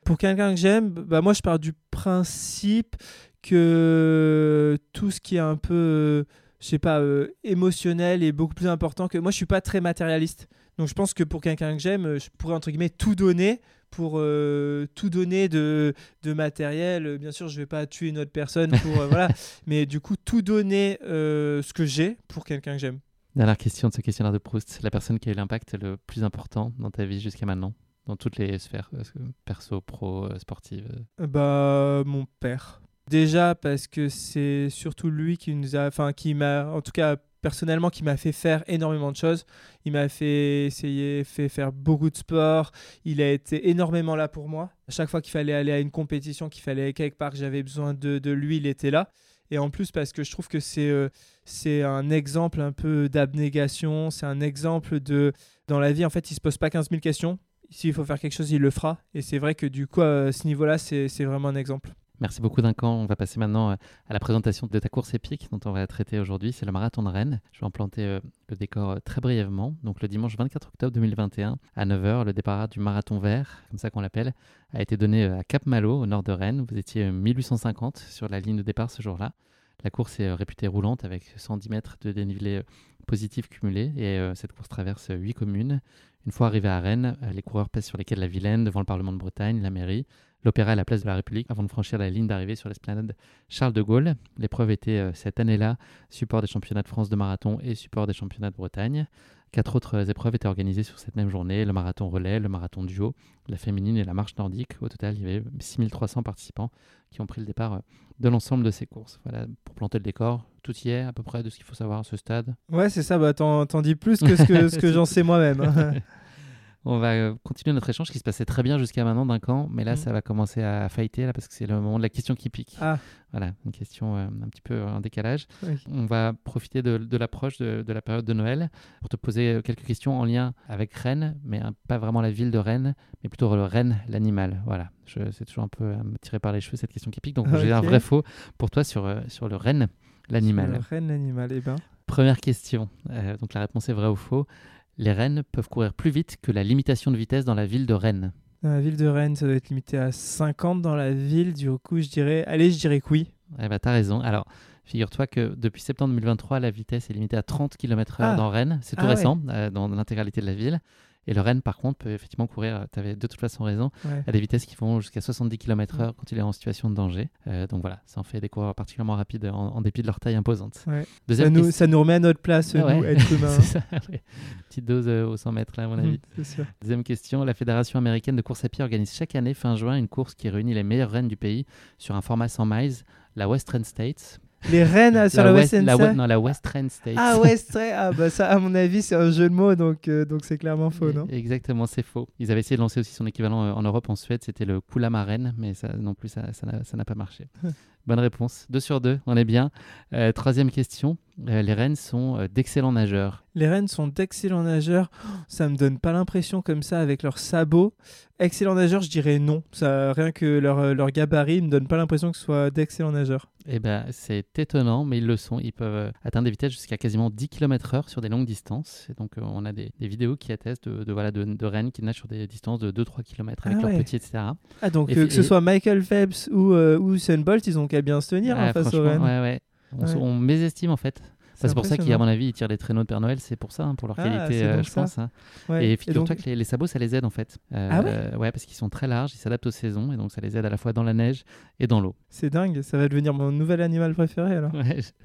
Pour quelqu'un que j'aime, bah moi je pars du principe que tout ce qui est un peu, je sais pas, euh, émotionnel est beaucoup plus important que moi. Je suis pas très matérialiste, donc je pense que pour quelqu'un que j'aime, je pourrais entre guillemets tout donner pour euh, tout donner de, de, matériel. Bien sûr, je vais pas tuer une autre personne pour euh, voilà, mais du coup tout donner ce que j'ai pour quelqu'un que j'aime. Dernière question de ce questionnaire de Proust, la personne qui a eu l'impact le plus important dans ta vie jusqu'à maintenant? Dans toutes les sphères, euh, perso, pro, euh, sportive euh Bah, mon père. Déjà parce que c'est surtout lui qui nous a, enfin, qui m'a, en tout cas personnellement, qui m'a fait faire énormément de choses. Il m'a fait essayer, fait faire beaucoup de sport. Il a été énormément là pour moi. À chaque fois qu'il fallait aller à une compétition, qu'il fallait quelque part, que j'avais besoin de, de, lui, il était là. Et en plus parce que je trouve que c'est un exemple un peu d'abnégation. C'est un exemple de dans la vie en fait, il se pose pas 15 000 questions s'il faut faire quelque chose, il le fera. Et c'est vrai que du coup, à ce niveau-là, c'est vraiment un exemple. Merci beaucoup Duncan. On va passer maintenant euh, à la présentation de ta course épique dont on va traiter aujourd'hui. C'est le marathon de Rennes. Je vais en planter euh, le décor euh, très brièvement. Donc le dimanche 24 octobre 2021 à 9h, le départ du marathon vert, comme ça qu'on l'appelle, a été donné à Cap Malo au nord de Rennes. Vous étiez 1850 sur la ligne de départ ce jour-là. La course est réputée roulante avec 110 mètres de dénivelé positif cumulé et cette course traverse 8 communes, une fois arrivé à Rennes, euh, les coureurs pèsent sur les quais de la Vilaine, devant le Parlement de Bretagne, la mairie, l'Opéra et la place de la République, avant de franchir la ligne d'arrivée sur l'esplanade Charles de Gaulle. L'épreuve était euh, cette année-là support des championnats de France de marathon et support des championnats de Bretagne. Quatre autres épreuves étaient organisées sur cette même journée, le marathon relais, le marathon duo, la féminine et la marche nordique. Au total, il y avait 6300 participants qui ont pris le départ euh, de l'ensemble de ces courses. Voilà, pour planter le décor, tout y est à peu près de ce qu'il faut savoir à ce stade. Ouais, c'est ça, bah, t'en, dis plus que ce que, ce que j'en sais moi-même. On va euh, continuer notre échange qui se passait très bien jusqu'à maintenant d'un camp, mais là, mm. ça va commencer à fighter là, parce que c'est le moment de la question qui pique. Ah. Voilà, une question euh, un petit peu en décalage. On va profiter de, l'approche de, la période de Noël pour te poser quelques questions en lien avec Rennes, mais pas vraiment la ville de Rennes, mais plutôt le Rennes, l'animal. Voilà, c'est toujours un peu à me tirer par les cheveux cette question qui pique. Donc j'ai un vrai faux pour toi sur, euh, sur le Rennes, l'animal. Le Rennes, l'animal, eh ben. Première question. donc la réponse est vrai ou faux les rennes peuvent courir plus vite que la limitation de vitesse dans la ville de Rennes. Dans la ville de Rennes, ça doit être limité à 50 dans la ville. Du coup, je dirais, allez, je dirais que oui. Eh ben, t'as raison. Alors, figure-toi que depuis septembre 2023, la vitesse est limitée à 30 km/h ah. dans Rennes. C'est tout ah récent, euh, dans l'intégralité de la ville. Et le Rennes, par contre, peut effectivement courir, tu avais de toute façon raison, à des vitesses qui vont jusqu'à 70 km/h quand il est en situation de danger. Euh, donc voilà, ça en fait des coureurs particulièrement rapides en, dépit de leur taille imposante. Ça, nous, ça, nous, remet à notre place, ah nous, être humains. ça, Petite dose euh, aux 100 mètres, là, à mon avis. Deuxième question, la Fédération américaine de course à pied organise chaque année, fin juin, une course qui réunit les meilleurs rennes du pays sur un format 100 miles, la Western States. Les rennes sur la, West, la, Non, la Western State. Ah, West ah, bah ça, à mon avis, c'est un jeu de mots, donc euh, donc c'est clairement faux, non? Exactement, c'est faux. Ils avaient essayé de lancer aussi son équivalent euh, en Europe, en Suède, c'était le Kulamaren, mais ça non plus, ça n'a pas marché. Bonne réponse. 2 sur 2, on est bien. Euh, troisième question. Euh, les rennes sont euh, d'excellents nageurs. Les rennes sont d'excellents nageurs. Ça me donne pas l'impression comme ça avec leurs sabots. Excellents nageurs, je dirais non. Ça, rien que leur, leur gabarit me donne pas l'impression que ce soit d'excellents nageurs. Eh ben, c'est étonnant, mais ils le sont. Ils peuvent atteindre des vitesses jusqu'à quasiment 10 km/h sur des longues distances. Et donc, on a des, vidéos qui attestent de, voilà, de, rennes qui nagent sur des distances de 2-3 km avec ah leurs petits, etc. Ah, donc que ce soit Michael Phelps ou, ou Usain Bolt, ils ont qu'à bien se tenir hein, face aux rennes. Ouais, ouais. On, mésestime en fait. C'est pour ça qu'à mon avis, ils tirent les traîneaux de Père Noël, c'est pour ça, hein, pour leur ah, qualité, euh, je pense. Hein. Et figure-toi que les, sabots, ça les aide en fait. ah ouais, ouais parce qu'ils sont très larges, ils s'adaptent aux saisons, et donc ça les aide à la fois dans la neige et dans l'eau. C'est dingue, ça va devenir mon nouvel animal préféré alors.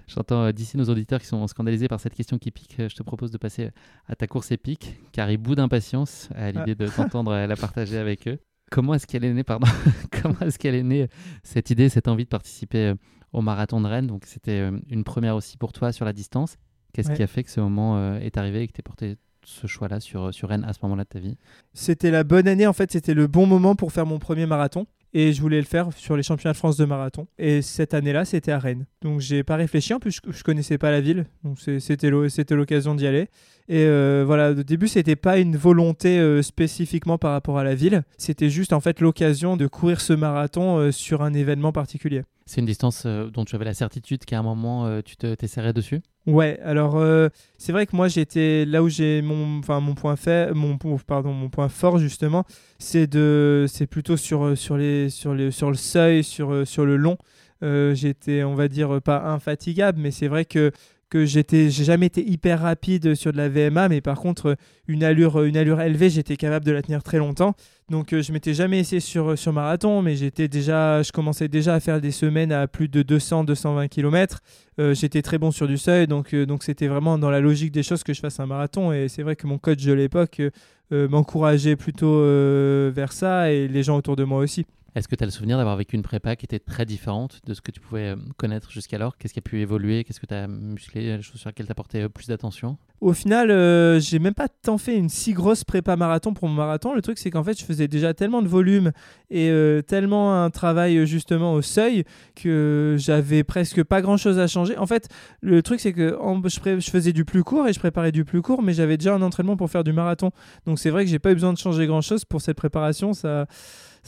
J'entends euh, d'ici nos auditeurs qui sont scandalisés par cette question qui pique. Je te propose de passer à ta course épique, car ils bout d'impatience à l'idée de t'entendre la partager avec eux. Comment est-ce qu'elle est née, pardon? Comment est-ce qu'elle est née cette idée, cette envie de participer euh, au marathon de Rennes. Donc c'était euh, une première aussi pour toi sur la distance. Qu'est-ce qui a fait que ce moment euh, est arrivé et que tu porté ce choix-là sur, euh, sur Rennes à ce moment-là de ta vie? C'était la bonne année, en fait, c'était le bon moment pour faire mon premier marathon. Et je voulais le faire sur les championnats de France de marathon. Et cette année-là, c'était à Rennes. Donc j'ai pas réfléchi, en plus je, je connaissais pas la ville. Donc c'était l'occasion d'y aller. Et voilà, au début, c'était pas une volonté spécifiquement par rapport à la ville. C'était juste en fait l'occasion de courir ce marathon sur un événement particulier. C'est une distance euh, dont tu avais la certitude qu'à un moment euh, tu te t'essaierais dessus? Ouais, alors euh, c'est vrai que moi j'étais là où j'ai mon enfin mon point fait mon pardon mon point fort justement, c'est de c'est plutôt sur sur les sur les sur le seuil, sur sur le long. j'étais on va dire pas infatigable mais c'est vrai que que j'étais j'ai jamais été hyper rapide sur de la VMA mais par contre une allure une allure élevée j'étais capable de la tenir très longtemps. Donc euh, je m'étais jamais essayé sur sur marathon mais j'étais déjà je commençais déjà à faire des semaines à plus de 200 220 km j'étais très bon sur du seuil donc euh, donc c'était vraiment dans la logique des choses que je fasse un marathon. Et c'est vrai que mon coach de l'époque euh, m'encourageait plutôt vers ça et les gens autour de moi aussi est-ce que tu as le souvenir d'avoir vécu une prépa qui était très différente de ce que tu pouvais euh, connaître jusqu'alors? Qu'est-ce qui a pu évoluer? Qu'est-ce que tu as musclé? Les choses sur lesquelles tu as porté euh, plus d'attention? Au final, euh, j'ai même pas tant fait une si grosse prépa marathon pour mon marathon. Le truc, c'est qu'en fait, je faisais déjà tellement de volume et tellement un travail justement au seuil que j'avais presque pas grand-chose à changer. En fait, le truc, c'est que je, je, faisais du plus court et je préparais du plus court, mais j'avais déjà un entraînement pour faire du marathon. Donc c'est vrai que j'ai pas eu besoin de changer grand-chose pour cette préparation. Ça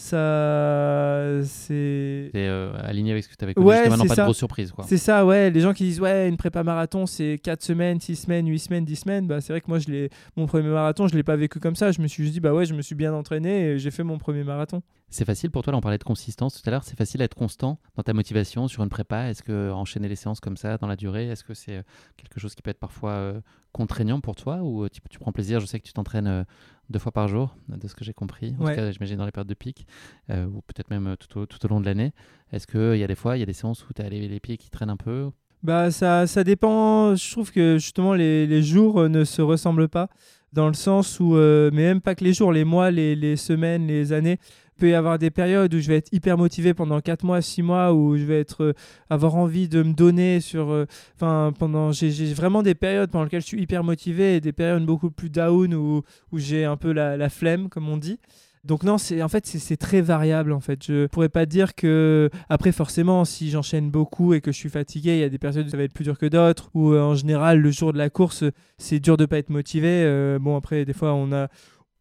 ça c'est euh, aligné avec ce que tu avais connu ouais, maintenant pas de grosse surprise c'est ça ouais. Les gens qui disent ouais une prépa marathon c'est 4 semaines 6 semaines 8 semaines 10 semaines. Bah c'est vrai que moi je mon premier marathon je l'ai pas vécu comme ça. Je me suis juste dit bah ouais je me suis bien entraîné et j'ai fait mon premier marathon. C'est facile pour toi là on parlait de consistance tout à l'heure c'est facile d'être constant dans ta motivation sur une prépa? Est-ce que enchaîner les séances comme ça dans la durée est-ce que c'est euh, quelque chose qui peut être parfois euh, contraignant pour toi ou tu, tu, prends plaisir? Je sais que tu t'entraînes deux fois par jour, de ce que j'ai compris. En tout cas, j'imagine dans les périodes de pic, euh, ou peut-être même tout au, tout au, long de l'année. Est-ce qu'il y a des fois, il y a des séances où tu as les, les, pieds qui traînent un peu bah, ça, ça dépend. Je trouve que justement, les, les jours ne se ressemblent pas. Dans le sens où, euh, mais même pas que les jours, les mois, les, les semaines, les années, peut y avoir des périodes où je vais être hyper motivé pendant 4 mois, 6 mois, où je vais être, euh, avoir envie de me donner sur. Euh, enfin, pendant. J'ai vraiment des périodes pendant lesquelles je suis hyper motivé et des périodes beaucoup plus down où, où j'ai un peu la, la, flemme, comme on dit. Donc non, c'est en fait c'est très variable en fait. Je pourrais pas dire que après forcément si j'enchaîne beaucoup et que je suis fatigué, il y a des périodes où ça va être plus dur que d'autres ou euh, en général le jour de la course, c'est dur de pas être motivé. bon après des fois on a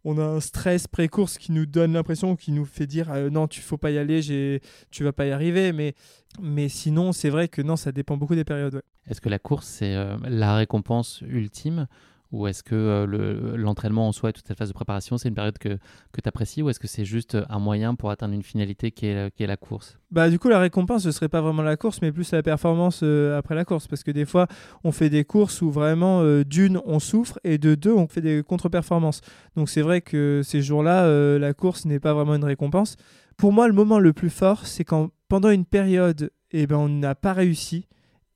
on a un stress pré-course qui nous donne l'impression, qui nous fait dire euh, non, tu faut pas y aller, tu vas pas y arriver. Mais, mais sinon, c'est vrai que non, ça dépend beaucoup des périodes. Est-ce que la course, c'est euh, la récompense ultime ou est-ce que euh, l'entraînement en soi et toute cette phase de préparation, c'est une période que, que tu apprécies Ou est-ce que c'est juste un moyen pour atteindre une finalité qui est, qui est la course? Bah, Du coup, la récompense, ce serait pas vraiment la course, mais plus la performance euh, après la course. Parce que des fois, on fait des courses où vraiment, euh, d'une, on souffre, et de deux, on fait des contre-performances. Donc c'est vrai que ces jours-là, la course n'est pas vraiment une récompense. Pour moi, le moment le plus fort, c'est quand pendant une période, eh ben, on n'a pas réussi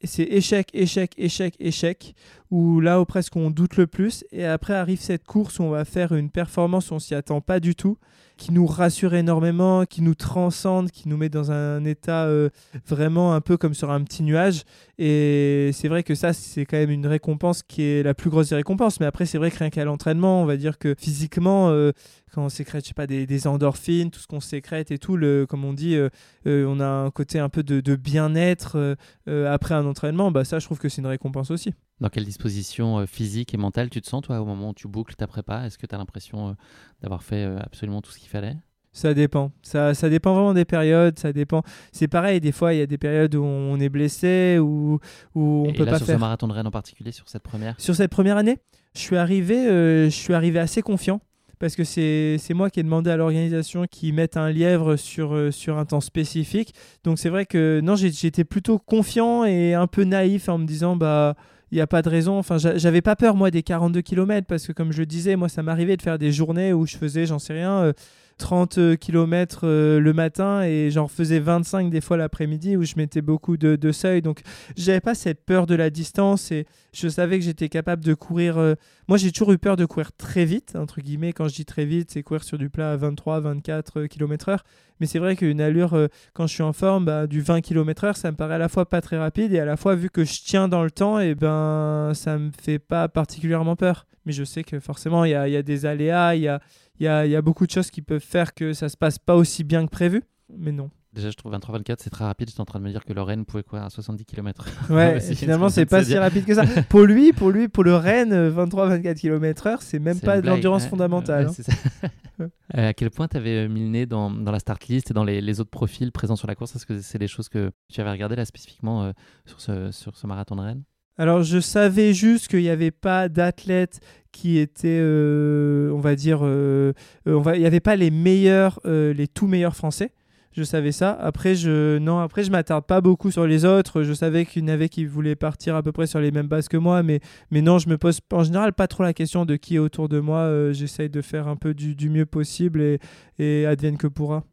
c'est échec, échec, échec, échec, où là où presque on doute le plus, et après arrive cette course où on va faire une performance où on s'y attend pas du tout, qui nous rassure énormément, qui nous transcende, qui nous met dans un état euh, vraiment un peu comme sur un petit nuage. Et c'est vrai que ça, c'est quand même une récompense qui est la plus grosse des récompenses. Mais après, c'est vrai que rien qu'à l'entraînement, on va dire que physiquement, euh, quand on sécrète, je sais pas, des, endorphines, tout ce qu'on sécrète et tout, le, comme on dit, euh, on a un côté un peu de, de bien-être après un entraînement. Bah ça, je trouve que c'est une récompense aussi. Dans quelle disposition physique et mentale tu te sens, toi, au moment où tu boucles ta prépa? Est-ce que tu as l'impression d'avoir fait absolument tout ce qu'il fallait? Ça dépend. Ça, ça dépend vraiment des périodes. Ça dépend. C'est pareil, des fois, il y a des périodes où on est blessé, où, où on et peut là, pas sur faire. ce marathon de Rennes en particulier, sur cette première? Sur cette première année, je suis arrivé, euh, je suis arrivé assez confiant. Parce que c'est moi qui ai demandé à l'organisation qu'ils mettent un lièvre sur, euh, sur un temps spécifique. Donc c'est vrai que non, j'étais plutôt confiant et un peu naïf en me disant bah il n'y a pas de raison. Enfin, j'avais pas peur, moi, des 42 km, parce que, comme je le disais, moi, ça m'arrivait de faire des journées où je faisais, j'en sais rien, euh, 30 km euh, le matin et j'en faisais 25 des fois l'après-midi où je mettais beaucoup de, de seuil. Donc j'avais pas cette peur de la distance et je savais que j'étais capable de courir. Euh, moi j'ai toujours eu peur de courir très vite, entre guillemets. Quand je dis très vite, c'est courir sur du plat à 23, 24 km/h. Mais c'est vrai qu'une allure, euh, quand je suis en forme, bah, du 20 km/h, ça me paraît à la fois pas très rapide et à la fois, vu que je tiens dans le temps, et eh ben ça me fait pas particulièrement peur. Mais je sais que forcément, il y a, y a, des aléas, il y a, y a, y a, beaucoup de choses qui peuvent faire que ça se passe pas aussi bien que prévu. Mais non. Déjà, je trouve 23-24, c'est très rapide. J'étais en train de me dire que le Rennes pouvait courir à 70 km. Ouais, finalement, c'est pas si rapide que ça. pour lui, pour lui, pour le Rennes, 23-24 km/h, c'est même pas de l'endurance fondamentale. hein. euh, à quel point tu avais mis le nez dans, dans, la start list et dans les, les, autres profils présents sur la course? Est-ce que c'est des choses que tu avais regardées là spécifiquement euh, sur, ce, sur ce marathon de Rennes? Alors je savais juste qu'il n'y avait pas d'athlètes qui étaient, euh, on va dire, euh, on va, il n'y avait pas les meilleurs, euh, les tout meilleurs français. Je savais ça. Après, je non, après je m'attarde pas beaucoup sur les autres. Je savais qu'il y en avait qui voulaient partir à peu près sur les mêmes bases que moi, mais mais non, je me pose en général pas trop la question de qui est autour de moi. J'essaye de faire un peu du, du mieux possible et, et advienne que pourra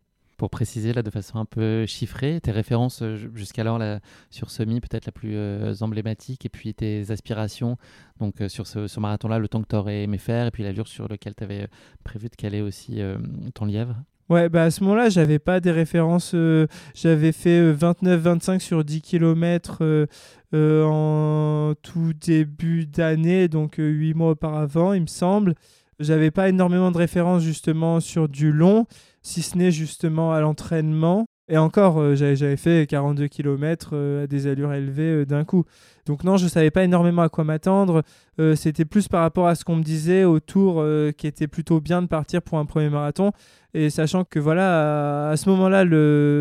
pour préciser là de façon un peu chiffrée, tes références jusqu'alors sur semi peut-être la plus euh, emblématique et puis tes aspirations donc euh, sur ce, marathon-là, le temps que tu aurais aimé faire et puis l'allure sur lequel tu avais prévu de caler aussi euh, ton lièvre Ouais, bah à ce moment-là, j'avais pas des références. j'avais fait 29-25 sur 10 km en tout début d'année, donc 8 mois auparavant, il me semble. J'avais pas énormément de références justement sur du long si ce n'est justement à l'entraînement. Et encore, euh, j'avais fait 42 km euh, à des allures élevées euh, d'un coup. Donc non, je ne savais pas énormément à quoi m'attendre. C'était plus par rapport à ce qu'on me disait autour, qui était plutôt bien de partir pour un premier marathon. Et sachant que voilà, à, ce moment-là,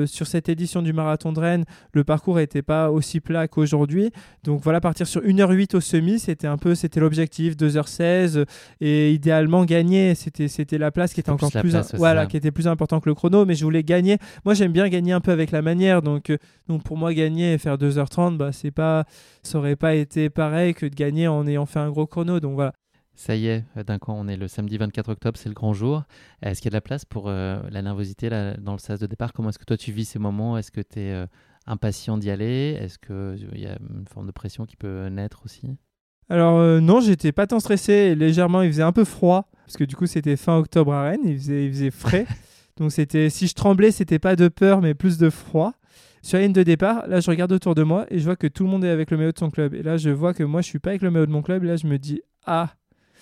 sur cette édition du marathon de Rennes, le parcours n'était pas aussi plat qu'aujourd'hui. Donc voilà, partir sur 1h08 au semi, c'était un peu, c'était l'objectif, 2h16. Et idéalement, gagner, c'était, la place qui était encore plus, voilà, qui était plus important que le chrono. Mais je voulais gagner. Moi, j'aime bien gagner un peu avec la manière. Donc, euh, donc pour moi, gagner et faire 2h30, bah, c'est pas, ça aurait pas été pareil que de gagner en ayant fait un gros chrono. Donc voilà. Ça y est, euh, d'un coup, on est le samedi 24 octobre, c'est le grand jour. Est-ce qu'il y a de la place pour euh, la nervosité là, dans le sas de départ? Comment est-ce que toi tu vis ces moments? Est-ce que tu es euh, impatient d'y aller? Est-ce qu'il y a une forme de pression qui peut naître aussi? Alors non, j'étais pas tant stressé. Légèrement, il faisait un peu froid, parce que du coup c'était fin octobre à Rennes, il faisait, il faisait frais. Donc c'était, si je tremblais, c'était pas de peur, mais plus de froid. Sur la ligne de départ, là, je regarde autour de moi et je vois que tout le monde est avec le maillot de son club. Et là, je vois que moi, je suis pas avec le maillot de mon club. Et là, je me dis, ah,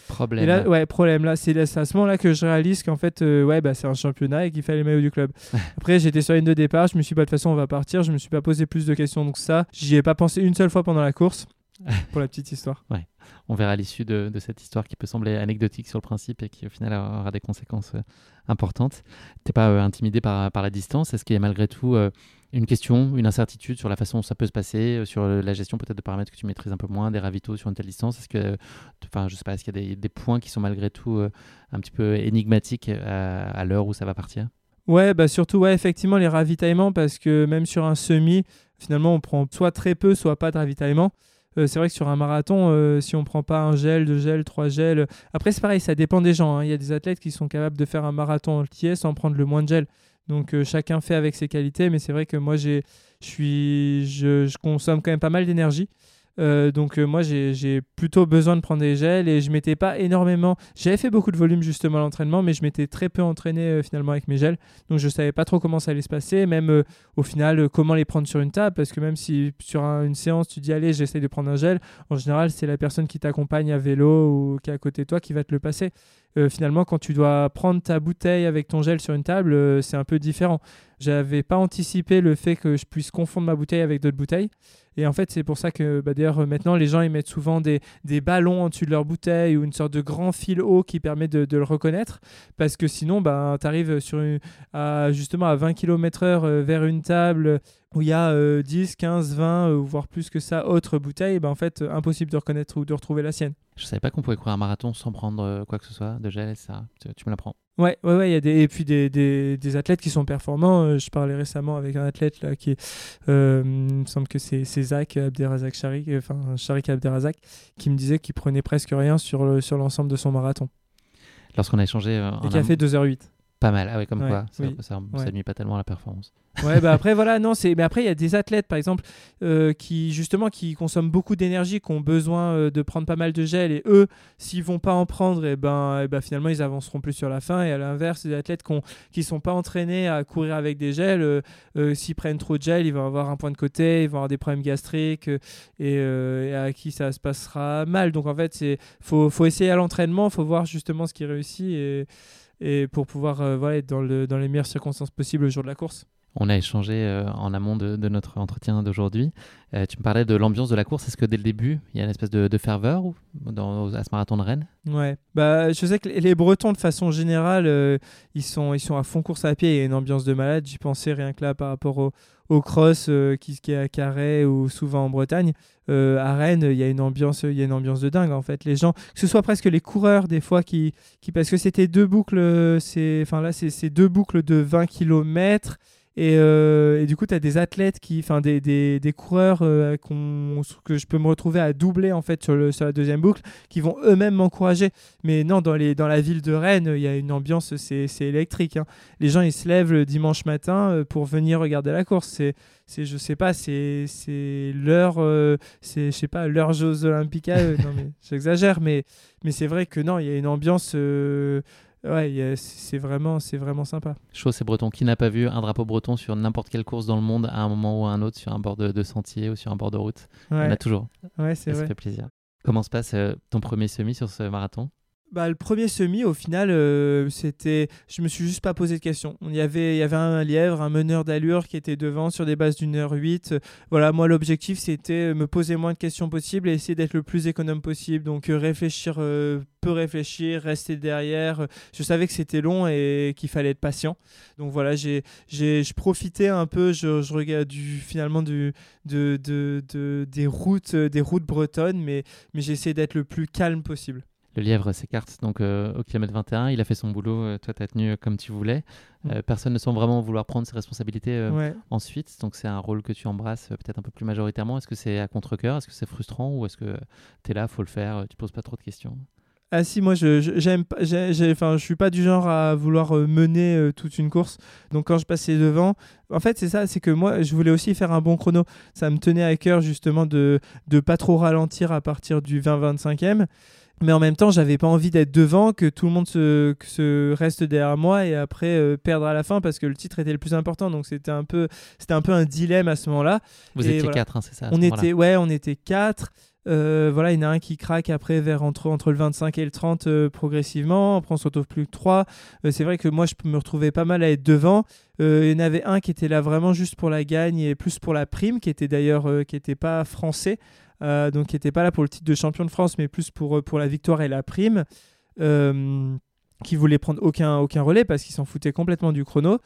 Problème. Et là, ouais, problème. Là, c'est à ce moment-là que je réalise qu'en fait, euh, ouais, bah, c'est un championnat et qu'il fallait le maillot du club. Après, j'étais sur la ligne de départ. Je me suis dit, bah, de toute façon, on va partir. Je me suis pas posé plus de questions. Donc, ça, j'y ai pas pensé une seule fois pendant la course. pour la petite histoire. Ouais. On verra l'issue de, cette histoire qui peut sembler anecdotique sur le principe et qui au final aura des conséquences euh, importantes. T'es pas euh, intimidé par, la distance Est-ce qu'il y a malgré tout euh, une question, une incertitude sur la façon dont ça peut se passer, sur la gestion peut-être de paramètres que tu maîtrises un peu moins, des ravitaux sur une telle distance? Est-ce que, enfin, je sais pas, est-ce qu'il y a des, points qui sont malgré tout un petit peu énigmatiques à, à l'heure où ça va partir? Ouais, bah surtout, ouais, effectivement, les ravitaillements, parce que même sur un semi, finalement, on prend soit très peu, soit pas de ravitaillement. Euh, c'est vrai que sur un marathon, euh, si on prend pas un gel, deux gels, trois gels, après c'est pareil, ça dépend des gens. hein. Il y a des athlètes qui sont capables de faire un marathon entier sans prendre le moins de gel. Donc euh, chacun fait avec ses qualités, mais c'est vrai que moi j'ai, je je consomme quand même pas mal d'énergie. Euh, donc moi j'ai plutôt besoin de prendre des gels et je m'étais pas énormément. J'avais fait beaucoup de volume justement à l'entraînement, mais je m'étais très peu entraîné finalement avec mes gels. Donc je savais pas trop comment ça allait se passer, même au final comment les prendre sur une table, parce que même si sur une séance tu dis allez j'essaie de prendre un gel, en général c'est la personne qui t'accompagne à vélo ou qui est à côté de toi qui va te le passer. Euh, finalement, quand tu dois prendre ta bouteille avec ton gel sur une table, euh, c'est un peu différent. J'avais pas anticipé le fait que je puisse confondre ma bouteille avec d'autres bouteilles. Et en fait, c'est pour ça que bah, d'ailleurs, maintenant, les gens ils mettent souvent des, des ballons en dessus de leur bouteille ou une sorte de grand fil haut qui permet de, le reconnaître. Parce que sinon, bah, tu arrives sur à, justement à 20 km/h vers une table où il y a 10, 15, 20, voire plus que ça, autres bouteilles, bah, en fait, impossible de reconnaître ou de retrouver la sienne. Je savais pas qu'on pouvait courir un marathon sans prendre euh, quoi que ce soit de gel, ça. Tu, tu me l'apprends. Ouais, ouais, ouais, il y a des et puis des, des, des athlètes qui sont performants. Euh, je parlais récemment avec un athlète là qui, euh, il me semble que c'est Zach Abderrazak Sharik, enfin Sharik Abderrazak, qui me disait qu'il prenait presque rien sur le, sur l'ensemble de son marathon. Lorsqu'on a échangé. et qui a fait 2h08. Pas mal, ah oui, comme quoi, ça, ça, nuit pas tellement à la performance. Ouais, bah après voilà, non, c'est mais après il y a des athlètes par exemple euh, qui justement qui consomment beaucoup d'énergie, qui ont besoin euh, de prendre pas mal de gel et eux, s'ils vont pas en prendre, et eh ben, et eh ben finalement ils avanceront plus sur la fin et à l'inverse, des athlètes qui, ont, qui sont pas entraînés à courir avec des gels, euh, s'ils prennent trop de gel, ils vont avoir un point de côté, ils vont avoir des problèmes gastriques et, et à qui ça se passera mal. Donc en fait, c'est faut faut essayer à l'entraînement, faut voir justement ce qui réussit et et pour pouvoir euh, voilà, être dans, le, dans les meilleures circonstances possibles le jour de la course. On a échangé euh, en amont de, notre entretien d'aujourd'hui. Euh, tu me parlais de l'ambiance de la course. Est-ce que dès le début, il y a une espèce de, ferveur dans, à ce marathon de Rennes? Ouais, bah, je sais que les Bretons, de façon générale, ils, sont, ils sont à fond course à pied. Il y a une ambiance de malade. J'y pensais rien que là par rapport au, au cross qui, qui est à Carré ou souvent en Bretagne. Euh, à Rennes, il y a une ambiance, il y a une ambiance de dingue en fait. Les gens, que ce soit presque les coureurs des fois qui, qui parce que c'était deux boucles, c'est, enfin là c'est deux boucles de 20 km euh, et, du coup, tu as des athlètes, qui, enfin des, des, des, coureurs euh, que je peux me retrouver à doubler en fait sur, le, sur la deuxième boucle, qui vont eux-mêmes m'encourager. Mais non, dans, les, dans la ville de Rennes, il y a une ambiance, c'est électrique. Hein. Les gens, ils se lèvent le dimanche matin euh, pour venir regarder la course. C'est c'est je sais pas c'est c'est leur c'est je sais pas leurs Jeux Olympiques j'exagère mais mais c'est vrai que non il y a une ambiance ouais, c'est vraiment, c'est vraiment sympa. Chose, c'est breton. Qui n'a pas vu un drapeau breton sur n'importe quelle course dans le monde à un moment ou à un autre, sur un bord de, sentier ou sur un bord de route? Il y en a toujours. Ouais, c'est vrai. Ça fait plaisir. Comment se passe euh, ton premier semi sur ce marathon? Bah, le premier semi, au final, euh, c'était. Je me suis juste pas posé de questions. Il y avait, il y avait un lièvre, un meneur d'allure qui était devant sur des bases d'une heure huit. Voilà, moi, l'objectif, c'était me poser moins de questions possibles et essayer d'être le plus économe possible. Donc, euh, réfléchir, euh, peu réfléchir, rester derrière. Je savais que c'était long et qu'il fallait être patient. Donc, voilà, j'ai, j'ai, je profitais un peu, je, regarde finalement du, de, de, de, des, routes, des routes bretonnes, mais, mais j'ai essayé d'être le plus calme possible le lièvre s'écarte donc euh, au kilomètre 21. Il a fait son boulot. Euh, toi, tu as tenu euh, comme tu voulais. Mm. personne ne semble vraiment vouloir prendre ses responsabilités ensuite. Donc, c'est un rôle que tu embrasses peut-être un peu plus majoritairement. Est-ce que c'est à contre-coeur? Est-ce que c'est frustrant? Ou est-ce que tu es là, faut le faire Tu poses pas trop de questions? Ah si, moi je j'aime enfin je suis pas du genre à vouloir mener toute une course. Donc quand je passais devant, en fait c'est ça, c'est que moi je voulais aussi faire un bon chrono. Ça me tenait à cœur justement de de pas trop ralentir à partir du 20-25e. Mais en même temps, j'avais pas envie d'être devant, que tout le monde se, se reste derrière moi et après euh, perdre à la fin parce que le titre était le plus important. Donc c'était un peu, c'était un peu un dilemme à ce moment-là. Vous étiez quatre, hein, c'est ça On était, ouais, on était quatre. Euh, voilà, il y en a un qui craque après vers entre, entre le 25 et le 30 euh, progressivement. Après, on se retrouve plus que trois. c'est vrai que moi, je me retrouvais pas mal à être devant. il y en avait un qui était là vraiment juste pour la gagne et plus pour la prime, qui était d'ailleurs qui n'était pas français. Euh, donc qui n'était pas là pour le titre de champion de France, mais plus pour, euh, pour la victoire et la prime, euh, qui voulait prendre aucun, aucun relais parce qu'il s'en foutait complètement du chrono.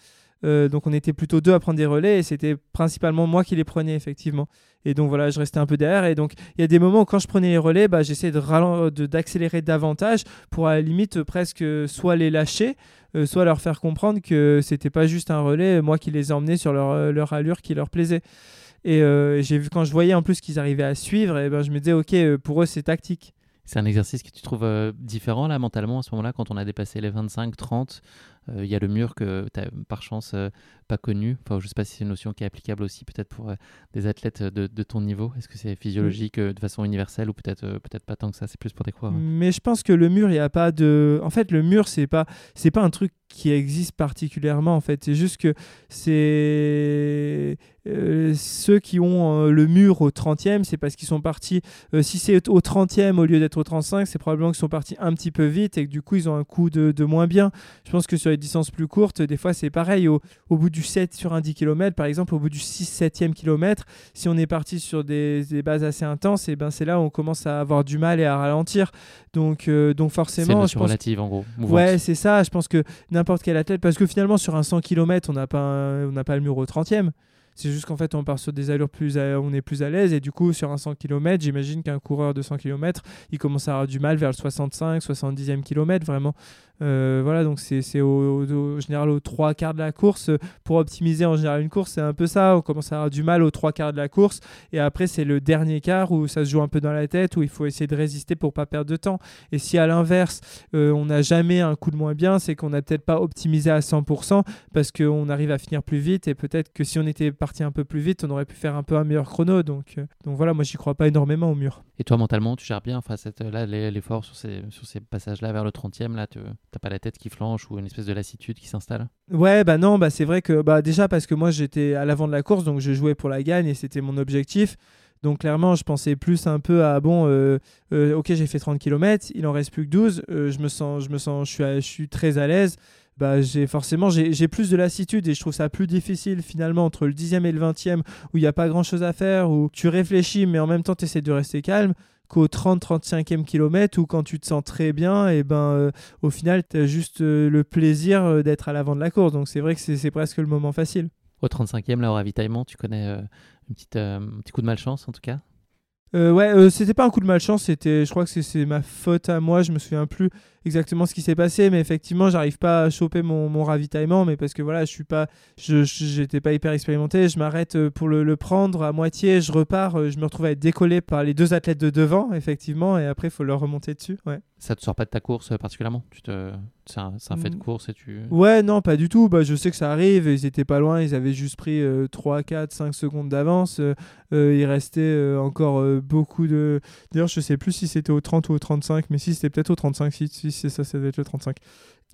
donc on était plutôt deux à prendre des relais et c'était principalement moi qui les prenais effectivement. Et donc voilà, je restais un peu derrière. Et donc il y a des moments où quand je prenais les relais, bah, j'essayais d'accélérer de, davantage pour à la limite presque soit les lâcher, soit leur faire comprendre que c'était pas juste un relais, moi qui les emmenais sur leur, leur allure qui leur plaisait. Et euh, j'ai vu quand je voyais en plus qu'ils arrivaient à suivre, et ben je me disais ok, euh, pour eux c'est tactique. C'est un exercice que tu trouves euh, différent là mentalement à ce moment-là quand on a dépassé les 25, 30 il y a le mur que tu par chance pas connu. Enfin, je sais pas si c'est une notion qui est applicable aussi peut-être pour des athlètes de, ton niveau. Est-ce que c'est physiologique de façon universelle ou peut-être peut-être pas tant que ça, c'est plus pour des coureurs Mais je pense que le mur, il n'y a pas de. En fait, le mur, c'est pas pas un truc qui existe particulièrement en fait. C'est juste que c'est euh, ceux qui ont euh, le mur au 30e, c'est parce qu'ils sont partis. Euh, si c'est au 30e au lieu d'être au 35, c'est probablement qu'ils sont partis un petit peu vite et que du coup ils ont un coup de, de moins bien. Je pense que sur les distances plus courtes, des fois c'est pareil. Au, au, bout du 7 sur un 10 km, par exemple, au bout du 6-7e kilomètre, si on est parti sur des, des bases assez intenses, et ben c'est là où on commence à avoir du mal et à ralentir. Donc, donc forcément. C'est relative en gros. Ouais, c'est ça. Je pense que n'importe quel athlète, parce que finalement sur un 100 km, on n'a pas, on n'a pas le mur au 30e. C'est juste qu'en fait, on part sur des allures plus, on est plus à l'aise. Et du coup, sur un 100 km, j'imagine qu'un coureur de 100 km, il commence à avoir du mal vers le 65, 70e kilomètre, vraiment. Euh, voilà, donc c'est au, au, général aux trois quarts de la course. Pour optimiser en général une course, c'est un peu ça. On commence à avoir du mal aux trois quarts de la course. Et après, c'est le dernier quart où ça se joue un peu dans la tête, où il faut essayer de résister pour pas perdre de temps. Et si à l'inverse, euh, on n'a jamais un coup de moins bien, c'est qu'on n'a peut-être pas optimisé à 100% parce qu'on arrive à finir plus vite. Et peut-être que si on était parti un peu plus vite, on aurait pu faire un peu un meilleur chrono. Donc, euh, donc voilà, moi, j'y crois pas énormément au mur. Et toi, mentalement, tu gères bien enfin, cette, là, l'effort sur ces, sur ces passages-là vers le 30e, là, tu T'as pas la tête qui flanche ou une espèce de lassitude qui s'installe? Ouais, bah non, bah c'est vrai que bah déjà parce que moi j'étais à l'avant de la course, donc je jouais pour la gagne et c'était mon objectif. Donc clairement, je pensais plus un peu à bon, euh, euh, ok, j'ai fait 30 km, il en reste plus que 12, euh, je me sens, je me sens, je suis, je suis très à l'aise. Bah, j'ai forcément j'ai plus de lassitude et je trouve ça plus difficile finalement entre le 10e et le 20e où il n'y a pas grand chose à faire, où tu réfléchis mais en même temps tu essaies de rester calme qu'au 30-35e kilomètre où quand tu te sens très bien, et ben euh, au final, tu as juste euh, le plaisir euh, d'être à l'avant de la course. Donc c'est vrai que c'est presque le moment facile. Au 35e, là, au ravitaillement, tu connais une petite, un petit coup de malchance en tout cas? Ouais, c'était pas un coup de malchance, c'était, je crois que c'est ma faute à moi, je me souviens plus exactement ce qui s'est passé, mais effectivement, j'arrive pas à choper mon, mon, ravitaillement, mais parce que voilà, je suis pas, je, j'étais pas hyper expérimenté, je m'arrête euh, pour le, le, prendre à moitié, je repars, euh, je me retrouve à être décollé par les deux athlètes de devant, effectivement, et après, il faut leur remonter dessus. Ouais. Ça te sort pas de ta course euh, particulièrement? Tu te... C'est un, un, fait de mm. course et tu. Ouais, non, pas du tout. Bah, je sais que ça arrive. Ils étaient pas loin. Ils avaient juste pris 3, 4, 5 secondes d'avance. il restait encore beaucoup de. D'ailleurs, je sais plus si c'était au 30 ou au 35, mais si c'était peut-être au 35, si, si c'est ça, ça doit être le 35.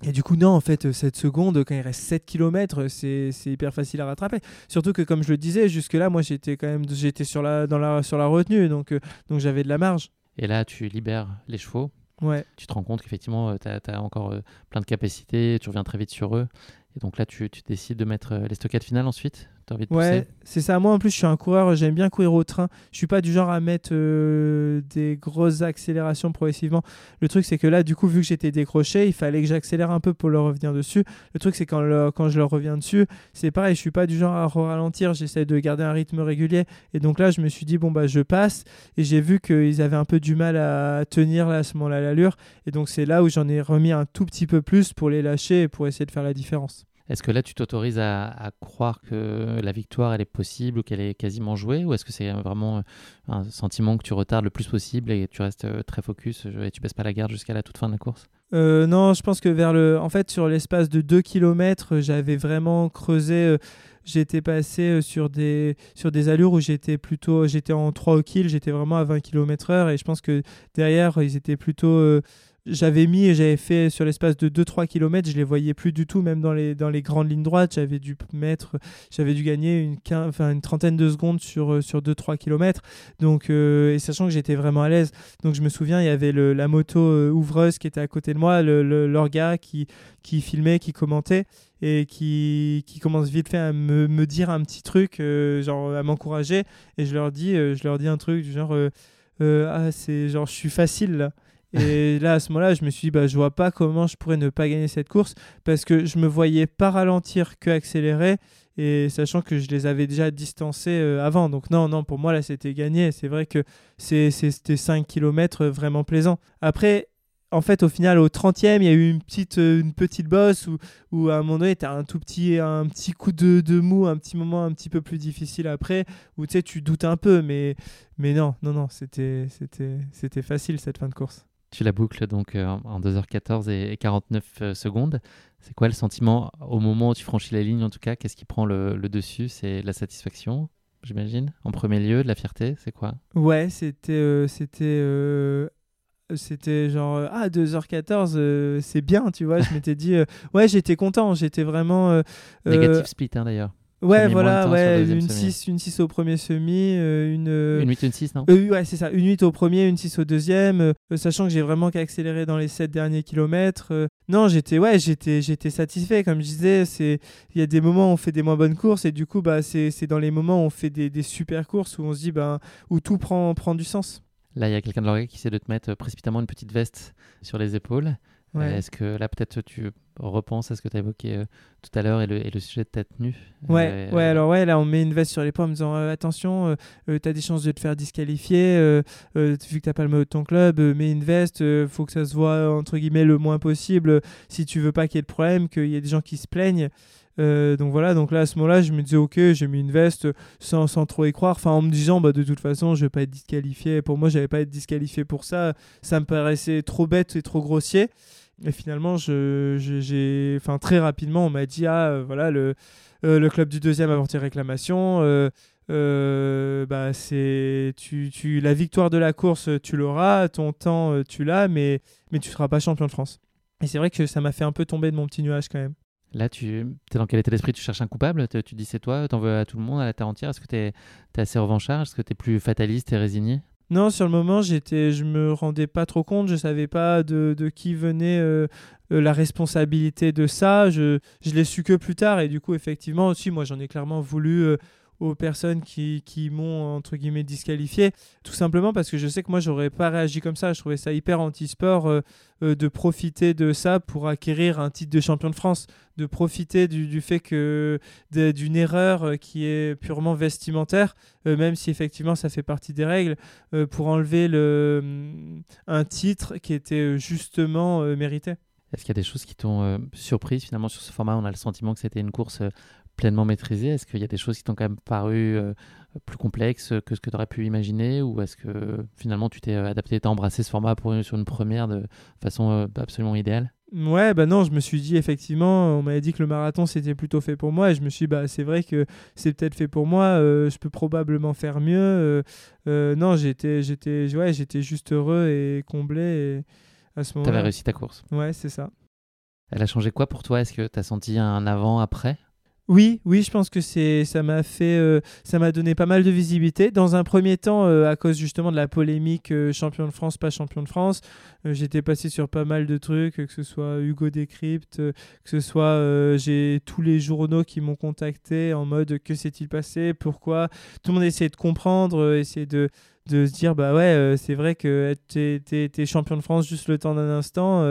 Et du coup, non, en fait, cette seconde, quand il reste 7 km, c'est hyper facile à rattraper. Surtout que, comme je le disais, jusque-là, moi, j'étais quand même j'étais sur la, dans la, sur la retenue, donc, euh, donc j'avais de la marge. Et là, tu libères les chevaux. Ouais. Tu te rends compte qu'effectivement, euh, tu as, encore euh, plein de capacités, tu reviens très vite sur eux. Et donc là, tu, tu décides de mettre les stockades finales ensuite? Ouais, c'est ça. Moi, en plus, je suis un coureur, j'aime bien courir au train. Je suis pas du genre à mettre euh, des grosses accélérations progressivement. Le truc, c'est que là, du coup, vu que j'étais décroché, il fallait que j'accélère un peu pour leur revenir dessus. Le truc, c'est quand, quand je leur reviens dessus, c'est pareil, je suis pas du genre à ralentir, j'essaie de garder un rythme régulier. Et donc là, je me suis dit, bon, bah, je passe. Et j'ai vu qu'ils avaient un peu du mal à tenir là, à ce moment-là l'allure. Et donc, c'est là où j'en ai remis un tout petit peu plus pour les lâcher et pour essayer de faire la différence. Est-ce que là, tu t'autorises à, croire que la victoire, elle est possible ou qu'elle est quasiment jouée Ou est-ce que c'est vraiment euh, un sentiment que tu retardes le plus possible et tu restes euh, très focus et tu baisses pas la garde jusqu'à la toute fin de la course? Euh, non, je pense que vers le, en fait, sur l'espace de 2 km, j'avais vraiment creusé. j'étais passé sur des, sur des allures où j'étais plutôt, j'étais en 3 au kill, j'étais vraiment à 20 km/h et je pense que derrière, ils étaient plutôt j'avais mis et j'avais fait sur l'espace de 2-3 km, je les voyais plus du tout, même dans les, dans les grandes lignes droites. J'avais dû mettre, j'avais dû gagner une, enfin, une trentaine de secondes sur, euh, sur 2-3 km. Donc, euh, et sachant que j'étais vraiment à l'aise. Donc, je me souviens, il y avait le, la moto euh, ouvreuse qui était à côté de moi, le, leur gars qui, qui filmait, qui commentait et qui, qui commence vite fait à me, me dire un petit truc, genre à m'encourager. Et je leur dis, je leur dis un truc du genre, ah, c'est genre, je suis facile là. Et là, à ce moment-là, je me suis dit, bah, je vois pas comment je pourrais ne pas gagner cette course parce que je me voyais pas ralentir que accélérer et sachant que je les avais déjà distancés euh, avant. Donc non, non, pour moi, là, c'était gagné. C'est vrai que c'était 5 km vraiment plaisant. Après, en fait, au final, au 30e, il y a eu une petite, euh, une petite bosse où, où, à un moment donné, tu as un tout petit, un petit coup de, de, mou, un petit moment un petit peu plus difficile après, où tu sais, tu doutes un peu, mais, mais non, non, non, c'était facile cette fin de course. Tu la boucles donc en 2h14 et 49 secondes. C'est quoi le sentiment au moment où tu franchis la ligne en tout cas? Qu'est-ce qui prend le, le dessus? C'est la satisfaction j'imagine En premier lieu, de la fierté, c'est quoi? Ouais, c'était c'était c'était genre euh, ah 2h14 euh, c'est bien tu vois je m'étais dit euh, ouais j'étais content j'étais vraiment négatif split hein, d'ailleurs Ouais, voilà, ouais, une 6, une 6 au premier semi, une... Une 8, une 6, non Ouais, c'est ça, une 8 au premier, une 6 au deuxième, sachant que j'ai vraiment qu'accéléré dans les 7 derniers kilomètres. non, j'étais ouais, j'étais j'étais satisfait, comme je disais, c'est il y a des moments où on fait des moins bonnes courses, et du coup, bah, c'est dans les moments où on fait des, des super courses, où on se dit, bah, où tout prend, prend du sens. Là, il y a quelqu'un de l'oreille qui essaie de te mettre précipitamment une petite veste sur les épaules. Euh, est-ce que là, peut-être, tu repenses à ce que tu as évoqué euh, tout à l'heure et le, et le, sujet de ta tenue Ouais, euh, ouais, alors ouais, là, on met une veste sur l'épaule en me disant attention, tu as des chances de te faire disqualifier, vu que tu pas le mot de ton club, mets une veste, faut que ça se voit entre guillemets le moins possible si tu veux pas qu'il y ait de problème, qu'il y ait des gens qui se plaignent. Euh, donc voilà, donc là à ce moment-là, je me disais ok, j'ai mis une veste sans, sans, trop y croire, enfin en me disant bah de toute façon je vais pas être disqualifié. Pour moi, j'avais pas être disqualifié pour ça, ça me paraissait trop bête et trop grossier. Et finalement, j'ai, enfin très rapidement, on m'a dit ah euh, voilà le euh, le club du deuxième a porté réclamation. bah c'est tu, tu la victoire de la course tu l'auras ton temps tu l'as mais mais tu seras pas champion de France. Et c'est vrai que ça m'a fait un peu tomber de mon petit nuage quand même. Là, tu es dans quel état d'esprit? Tu cherches un coupable? Tu dis c'est toi T'en veux à tout le monde, à la terre entière? Est-ce que tu es, assez revanchard? Est-ce que tu es plus fataliste et résigné? Non, sur le moment, j'étais, je me rendais pas trop compte, je savais pas de, de qui venait euh, euh, la responsabilité de ça. Je, je l'ai su que plus tard et du coup, effectivement, aussi, moi, j'en ai clairement voulu euh, aux personnes qui, qui m'ont entre guillemets disqualifié tout simplement parce que je sais que moi j'aurais pas réagi comme ça. Je trouvais ça hyper anti-sport euh, euh, de profiter de ça pour acquérir un titre de champion de France de profiter du, du fait que d'une erreur euh, qui est purement vestimentaire même si effectivement ça fait partie des règles pour enlever le, mm, un titre qui était justement mérité. Est-ce qu'il y a des choses qui t'ont surprise finalement sur ce format? On a le sentiment que c'était une course pleinement maîtrisé? Est-ce qu'il y a des choses qui t'ont quand même paru euh, plus complexes que ce que tu aurais pu imaginer? Ou est-ce que finalement tu t'es euh, adapté, tu as embrassé ce format pour, sur une première de façon euh, absolument idéale? Ouais, bah non, je me suis dit effectivement, on m'avait dit que le marathon c'était plutôt fait pour moi et je me suis dit, bah c'est vrai que c'est peut-être fait pour moi, je peux probablement faire mieux. non, j'étais j'étais ouais, j'étais juste heureux et comblé et à ce moment-là. T'avais réussi ta course. Ouais, c'est ça. Elle a changé quoi pour toi? Est-ce que tu as senti un avant après oui, oui, je pense que c'est ça m'a fait euh, ça m'a donné pas mal de visibilité. Dans un premier temps, euh, à cause justement de la polémique euh, champion de France, pas champion de France, j'étais passé sur pas mal de trucs, que ce soit Hugo Décrypte, que ce soit j'ai tous les journaux qui m'ont contacté en mode que s'est-il passé, pourquoi. Tout le monde essayait de comprendre, essayait de de se dire bah ouais, c'est vrai que tu es, champion de France juste le temps d'un instant.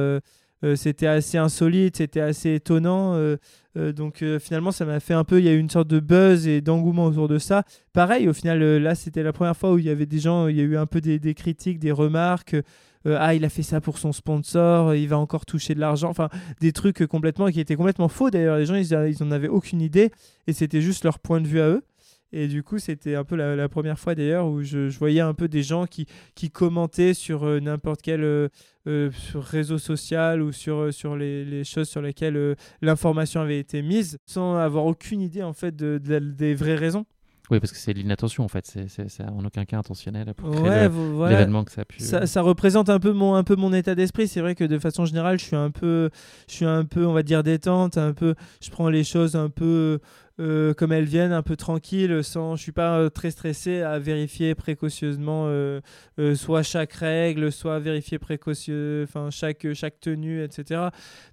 C'était assez insolite, c'était assez étonnant. Euh, donc euh, finalement, ça m'a fait un peu, il y a eu une sorte de buzz et d'engouement autour de ça. Pareil, au final, euh, là, c'était la première fois où il y avait des gens, il y a eu un peu des, critiques, des remarques. ah, il a fait ça pour son sponsor, il va encore toucher de l'argent. Enfin, des trucs complètement qui étaient complètement faux. D'ailleurs, les gens, ils, ils en avaient aucune idée et c'était juste leur point de vue à eux. Et du coup, c'était un peu la, première fois d'ailleurs où je, voyais un peu des gens qui, qui commentaient sur euh, n'importe quel euh, euh, réseau social ou sur, sur les, les, choses sur lesquelles l'information avait été mise sans avoir aucune idée en fait de, des vraies raisons. Oui, parce que c'est l'inattention en fait, c'est en aucun cas intentionnel pour créer l'événement que ça a pu. Ça, ça, représente un peu mon, un peu mon état d'esprit. C'est vrai que de façon générale, je suis un peu, je suis un peu, on va dire détente, un peu, je prends les choses un peu euh, comme elles viennent, un peu tranquille, sans, je suis pas euh, très stressé à vérifier précautionneusement euh, soit chaque règle, soit vérifier précaution, enfin chaque chaque tenue, etc.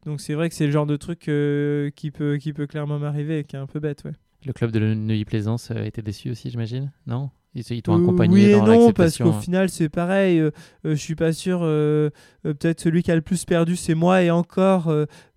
Donc c'est vrai que c'est le genre de truc qui peut qui peut clairement m'arriver et qui est un peu bête, ouais. Le club de Neuilly-Plaisance a été déçu aussi, j'imagine, non? Ils t'ont accompagné oui et non, parce qu'au hein. final, c'est pareil. je suis pas sûr. Peut-être celui qui a le plus perdu, c'est moi. Et encore,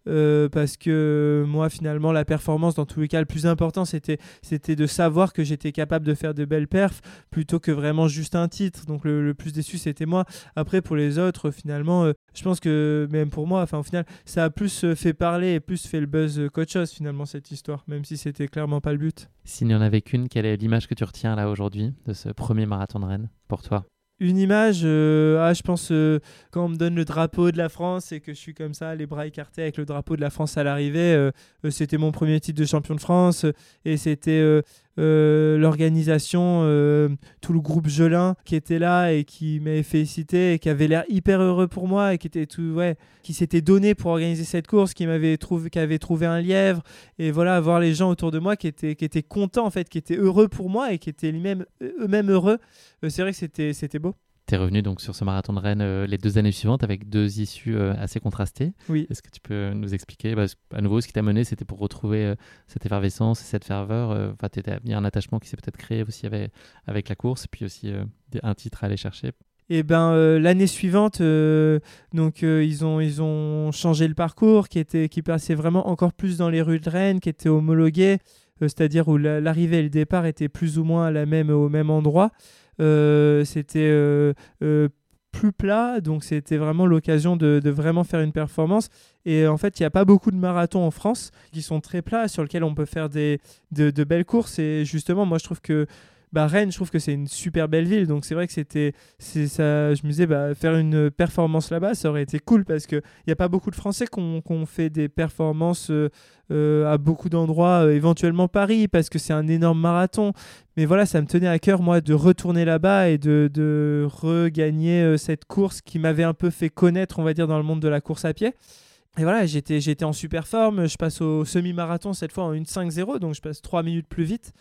euh, parce que moi finalement la performance dans tous les cas le plus important c'était c'était de savoir que j'étais capable de faire de belles perfs plutôt que vraiment juste un titre. Donc le, plus déçu c'était moi. Après pour les autres finalement euh, je pense que même pour moi enfin au final ça a plus euh, fait parler et plus fait le buzz qu'autre chose finalement cette histoire même si c'était clairement pas le but. S'il n'y en avait qu'une quelle est l'image que tu retiens là aujourd'hui de ce premier marathon de Rennes pour toi? Une image, euh, ah, je pense, euh, quand on me donne le drapeau de la France et que je suis comme ça, les bras écartés avec le drapeau de la France à l'arrivée, euh, c'était mon premier titre de champion de France et c'était l'organisation, tout le groupe Gelin qui était là et qui m'avait félicité et qui avait l'air hyper heureux pour moi et qui était tout, ouais, qui s'était donné pour organiser cette course, qui m'avait trouvé, qui avait trouvé un lièvre et voilà, voir les gens autour de moi qui étaient, qui étaient contents en fait, qui étaient heureux pour moi et qui étaient eux-mêmes heureux. c'est vrai que c'était, c'était beau. Tu es revenu donc sur ce marathon de Rennes euh, les deux années suivantes avec deux issues euh, assez contrastées. Oui. Est-ce que tu peux nous expliquer bah, À nouveau, ce qui t'a mené, c'était pour retrouver euh, cette effervescence et cette ferveur. Enfin, il y a un attachement qui s'est peut-être créé aussi avec, avec la course, et puis aussi un titre à aller chercher. Et eh ben l'année suivante, donc ils ont ils ont changé le parcours, qui était qui passait vraiment encore plus dans les rues de Rennes, qui était homologué, c'est-à-dire où l'arrivée et le départ étaient plus ou moins à la même au même endroit. Euh, c'était euh, euh, plus plat, donc c'était vraiment l'occasion de, vraiment faire une performance. Et en fait, il n'y a pas beaucoup de marathons en France qui sont très plats, sur lesquels on peut faire des, de, de belles courses. Et justement, moi, je trouve que bah, Rennes, je trouve que c'est une super belle ville. Donc c'est vrai que c'était, c'est ça. Je me disais, bah, faire une performance là-bas, ça aurait été cool parce que il n'y a pas beaucoup de Français qui ont fait des performances euh, euh, à beaucoup d'endroits, euh, éventuellement Paris, parce que c'est un énorme marathon. Mais voilà, ça me tenait à cœur moi de retourner là-bas et de, regagner cette course qui m'avait un peu fait connaître, on va dire, dans le monde de la course à pied. Et voilà, j'étais, j'étais en super forme. Je passe au semi-marathon cette fois en 1.5.0, donc je passe 3 minutes plus vite.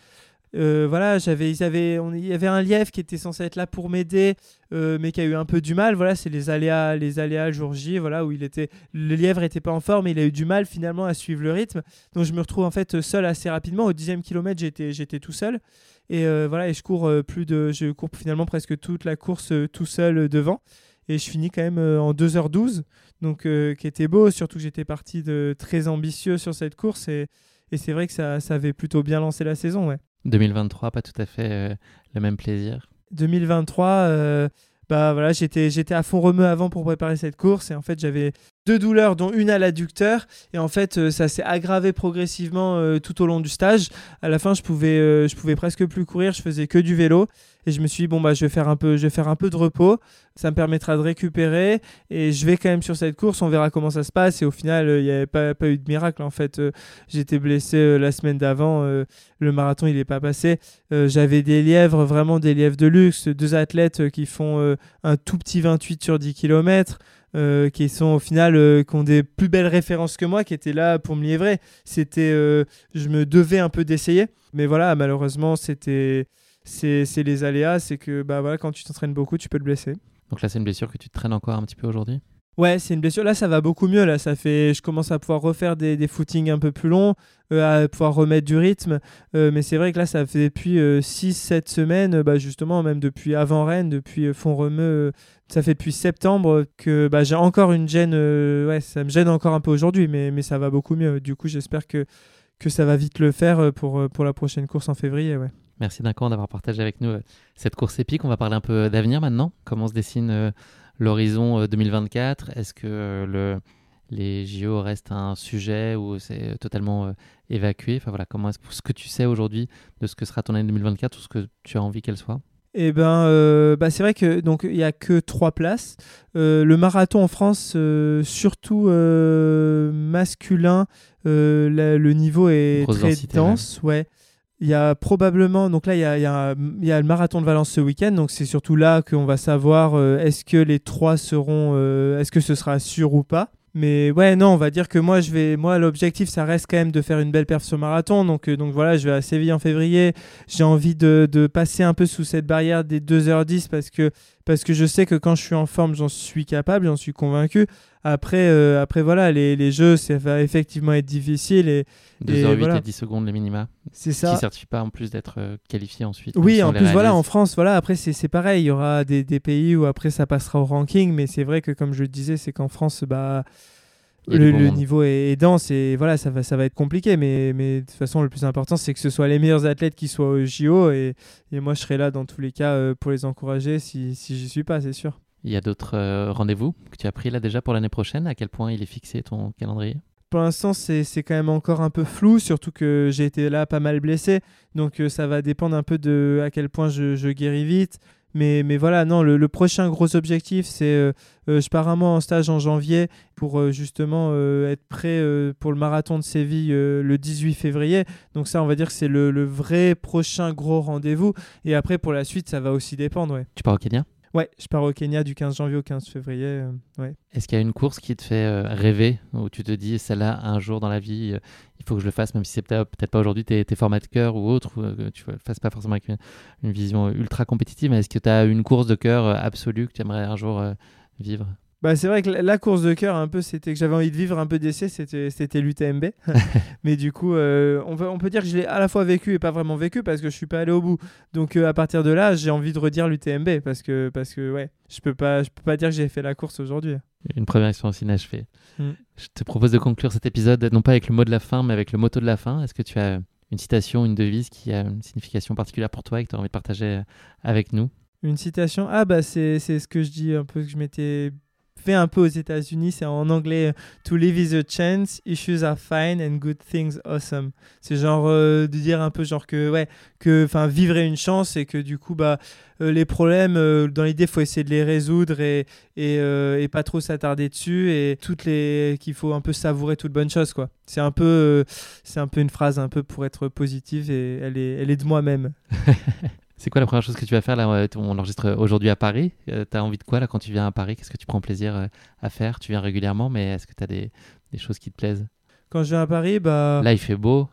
Euh, voilà, j'avais, ils avaient, il y avait un lièvre qui était censé être là pour m'aider, euh, mais qui a eu un peu du mal. Voilà, c'est les aléas, les aléas jour J, voilà, où il était, le lièvre était pas en forme, il a eu du mal finalement à suivre le rythme. Donc je me retrouve en fait seul assez rapidement. Au dixième kilomètre, j'étais, j'étais tout seul. Et euh, voilà, et je cours plus de, je cours finalement presque toute la course tout seul devant. Et je finis quand même en 2h12, donc qui était beau, surtout que j'étais parti de très ambitieux sur cette course et, et c'est vrai que ça, ça avait plutôt bien lancé la saison, ouais. 2023, pas tout à fait euh, le même plaisir. 2023, euh, bah voilà, j'étais j'étais à fond remue avant pour préparer cette course et en fait j'avais deux douleurs, dont une à l'adducteur. Et en fait, euh, ça s'est aggravé progressivement euh, tout au long du stage. À la fin, je pouvais, euh, je pouvais presque plus courir, je faisais que du vélo. Et je me suis dit, bon, bah, je vais faire un peu, je vais faire un peu de repos. Ça me permettra de récupérer. Et je vais quand même sur cette course, on verra comment ça se passe. Et au final, il n'y avait pas, pas, eu de miracle. En fait, j'étais blessé la semaine d'avant. le marathon, il n'est pas passé. J'avais des lièvres, vraiment des lièvres de luxe. Deux athlètes qui font un tout petit 28 sur 10 km. Euh, qui sont au final euh, qui ont des plus belles références que moi, qui étaient là pour me livrer. C'était, euh, je me devais un peu d'essayer, mais voilà, malheureusement, c'était, c'est, les aléas, c'est que bah voilà, quand tu t'entraînes beaucoup, tu peux te blesser. Donc là, c'est une blessure que tu traînes encore un petit peu aujourd'hui? Ouais, c'est une blessure. Là, ça va beaucoup mieux. Là, ça fait, je commence à pouvoir refaire des, des footings un peu plus longs, à pouvoir remettre du rythme. mais c'est vrai que là, ça fait depuis 6-7 semaines, bah, justement, même depuis avant Rennes, depuis Font Remeux ça fait depuis septembre que bah, j'ai encore une gêne. Euh, ouais, ça me gêne encore un peu aujourd'hui, mais, mais ça va beaucoup mieux. Du coup, j'espère que, que ça va vite le faire euh, pour, euh, pour la prochaine course en février. Ouais. Merci d'avoir partagé avec nous cette course épique. On va parler un peu d'avenir maintenant. Comment se dessine l'horizon 2024 Est-ce que le, les JO restent un sujet ou c'est totalement évacué? Enfin voilà, comment est-ce ce que tu sais aujourd'hui de ce que sera ton année 2024 ou ce que tu as envie qu'elle soit? Eh ben, euh, bah c'est vrai que donc il y a que trois places. Euh, le marathon en France, euh, surtout masculin, le niveau est très dense. Ouais. Il y a probablement, donc là, il y a, a, y a, le marathon de Valence ce week-end, donc c'est surtout là qu'on va savoir est-ce que les trois seront, est-ce que ce sera sûr ou pas. Mais ouais, non, on va dire que moi, je vais, moi, l'objectif, ça reste quand même de faire une belle perf sur marathon. Donc, euh, donc voilà, je vais à Séville en février. J'ai envie de, de, passer un peu sous cette barrière des 2h10 parce que, parce que je sais que quand je suis en forme, j'en suis capable, j'en suis convaincu. Après, euh, après voilà, les, les, jeux, ça va effectivement être difficile. Et, 2h08 et, 10 secondes les minima. C'est ça. Qui certifie pas en plus d'être euh, qualifié ensuite. Oui, en plus, voilà, en France, voilà, après, c'est pareil. Il y aura des, des, pays où après ça passera au ranking. Mais c'est vrai que, comme je le disais, c'est qu'en France, bah le, niveau est, dense et voilà, ça va, ça va être compliqué. Mais, mais de toute façon, le plus important, c'est que ce soit les meilleurs athlètes qui soient au JO. Et, et moi, je serai là dans tous les cas euh, pour les encourager si, si j'y suis pas, c'est sûr. Il y a d'autres euh, rendez-vous que tu as pris là déjà pour l'année prochaine? À quel point il est fixé ton calendrier? Pour l'instant, c'est quand même encore un peu flou, surtout que j'ai été là pas mal blessé. Donc, euh, ça va dépendre un peu de à quel point je, je guéris vite. Mais, mais voilà, non, le, prochain gros objectif, c'est je pars un en stage en janvier pour justement être prêt pour le marathon de Séville le 18 février. Donc ça, on va dire que c'est le, le, vrai prochain gros rendez-vous. Et après, pour la suite, ça va aussi dépendre. Ouais. Tu pars au Kenya? Ouais, je pars au Kenya du 15 janvier au 15 février. Euh. Est-ce qu'il y a une course qui te fait euh, rêver, où tu te dis, celle-là, un jour dans la vie, euh, il faut que je le fasse, même si c'est peut-être pas aujourd'hui tes, formats de cœur ou autre, ou que tu ne fasses pas forcément avec une, vision ultra compétitive, mais est-ce que tu as une course de cœur absolue que tu aimerais un jour vivre? Bah, c'est vrai que la course de cœur, un peu, c'était que j'avais envie de vivre un peu d'essai, c'était, l'UTMB. Mais du coup, euh, on, peut, on peut dire que je l'ai à la fois vécu et pas vraiment vécu parce que je suis pas allé au bout. Donc euh, à partir de là, j'ai envie de redire l'UTMB parce que, parce que ouais, je peux pas, je peux pas dire que j'ai fait la course aujourd'hui. Une première expérience inachevée. Mm. Je te propose de conclure cet épisode non pas avec le mot de la fin, mais avec le motto de la fin. Est-ce que tu as une citation, une devise qui a une signification particulière pour toi et que tu as envie de partager avec nous? Une citation? Ah bah c'est, c'est ce que je dis un peu que je m'étais un peu aux États-Unis, c'est en anglais To live is a chance, issues are fine and good things awesome. C'est genre euh, de dire un peu genre que ouais, que vivre est une chance et que du coup bah euh, les problèmes euh, dans l'idée faut essayer de les résoudre et et, et pas trop s'attarder dessus et toutes les qu'il faut un peu savourer toutes bonnes choses quoi. C'est un peu c'est un peu une phrase un peu pour être positive et elle est elle est de moi-même. C'est quoi la première chose que tu vas faire là euh, On enregistre aujourd'hui à Paris? Euh, tu as envie de quoi là quand tu viens à Paris? Qu'est-ce que tu prends plaisir euh, à faire? Tu viens régulièrement, mais est-ce que tu as des, des, choses qui te plaisent? Quand je viens à Paris, bah. Là, il fait beau.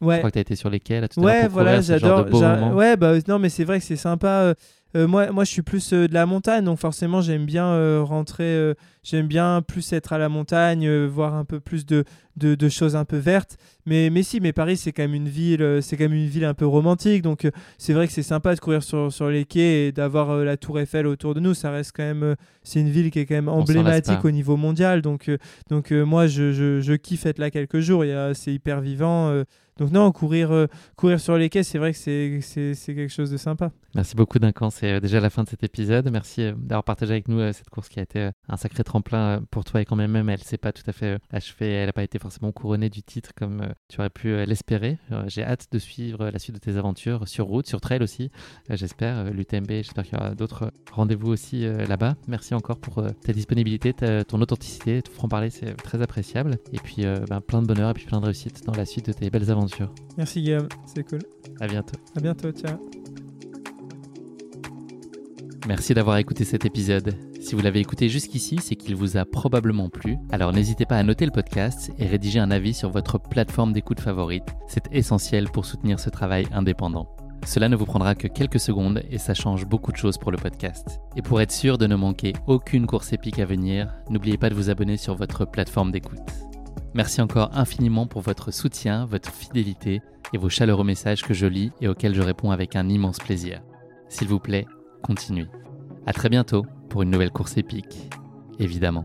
Ouais. Je crois que tu as été sur les quais là tout ouais, voilà, j'adore. Ouais, bah non, mais c'est vrai que c'est sympa. Moi, moi, je suis plus de la montagne, donc forcément, j'aime bien rentrer. j'aime bien plus être à la montagne, voir un peu plus de, de, de, choses un peu vertes. Mais, mais si, mais Paris, c'est quand même une ville, euh, c'est quand même une ville un peu romantique. Donc, euh, c'est vrai que c'est sympa de courir sur, sur les quais et d'avoir euh, la Tour Eiffel autour de nous. Ça reste quand même, c'est une ville qui est quand même emblématique au niveau mondial. Donc, donc moi, je, je, je, kiffe être là quelques jours. C'est hyper vivant. Donc, non, courir, courir sur les quais, c'est vrai que c'est, quelque chose de sympa. Merci beaucoup, Duncan. C'est déjà la fin de cet épisode. Merci d'avoir partagé avec nous cette course qui a été un sacré tremplin pour toi et quand même, même elle s'est pas tout à fait achevée. Elle n'a pas été forcément couronnée du titre comme tu aurais pu euh, l'espérer. Euh, j'ai hâte de suivre la suite de tes aventures sur route, sur trail aussi. Euh, j'espère, l'UTMB, j'espère qu'il y aura d'autres rendez-vous aussi là-bas. Merci encore pour ta disponibilité, ton authenticité, ton franc-parler, c'est très appréciable. Et puis ben, plein de bonheur et puis plein de réussite dans la suite de tes belles aventures. Merci Guillaume, c'est cool. À bientôt. À bientôt, ciao. Merci d'avoir écouté cet épisode. Si vous l'avez écouté jusqu'ici, c'est qu'il vous a probablement plu. Alors n'hésitez pas à noter le podcast et rédiger un avis sur votre plateforme d'écoute favorite. C'est essentiel pour soutenir ce travail indépendant. Cela ne vous prendra que quelques secondes et ça change beaucoup de choses pour le podcast. Et pour être sûr de ne manquer aucune course épique à venir, n'oubliez pas de vous abonner sur votre plateforme d'écoute. Merci encore infiniment pour votre soutien, votre fidélité et vos chaleureux messages que je lis et auxquels je réponds avec un immense plaisir. S'il vous plaît, continue. À très bientôt pour une nouvelle course épique, évidemment.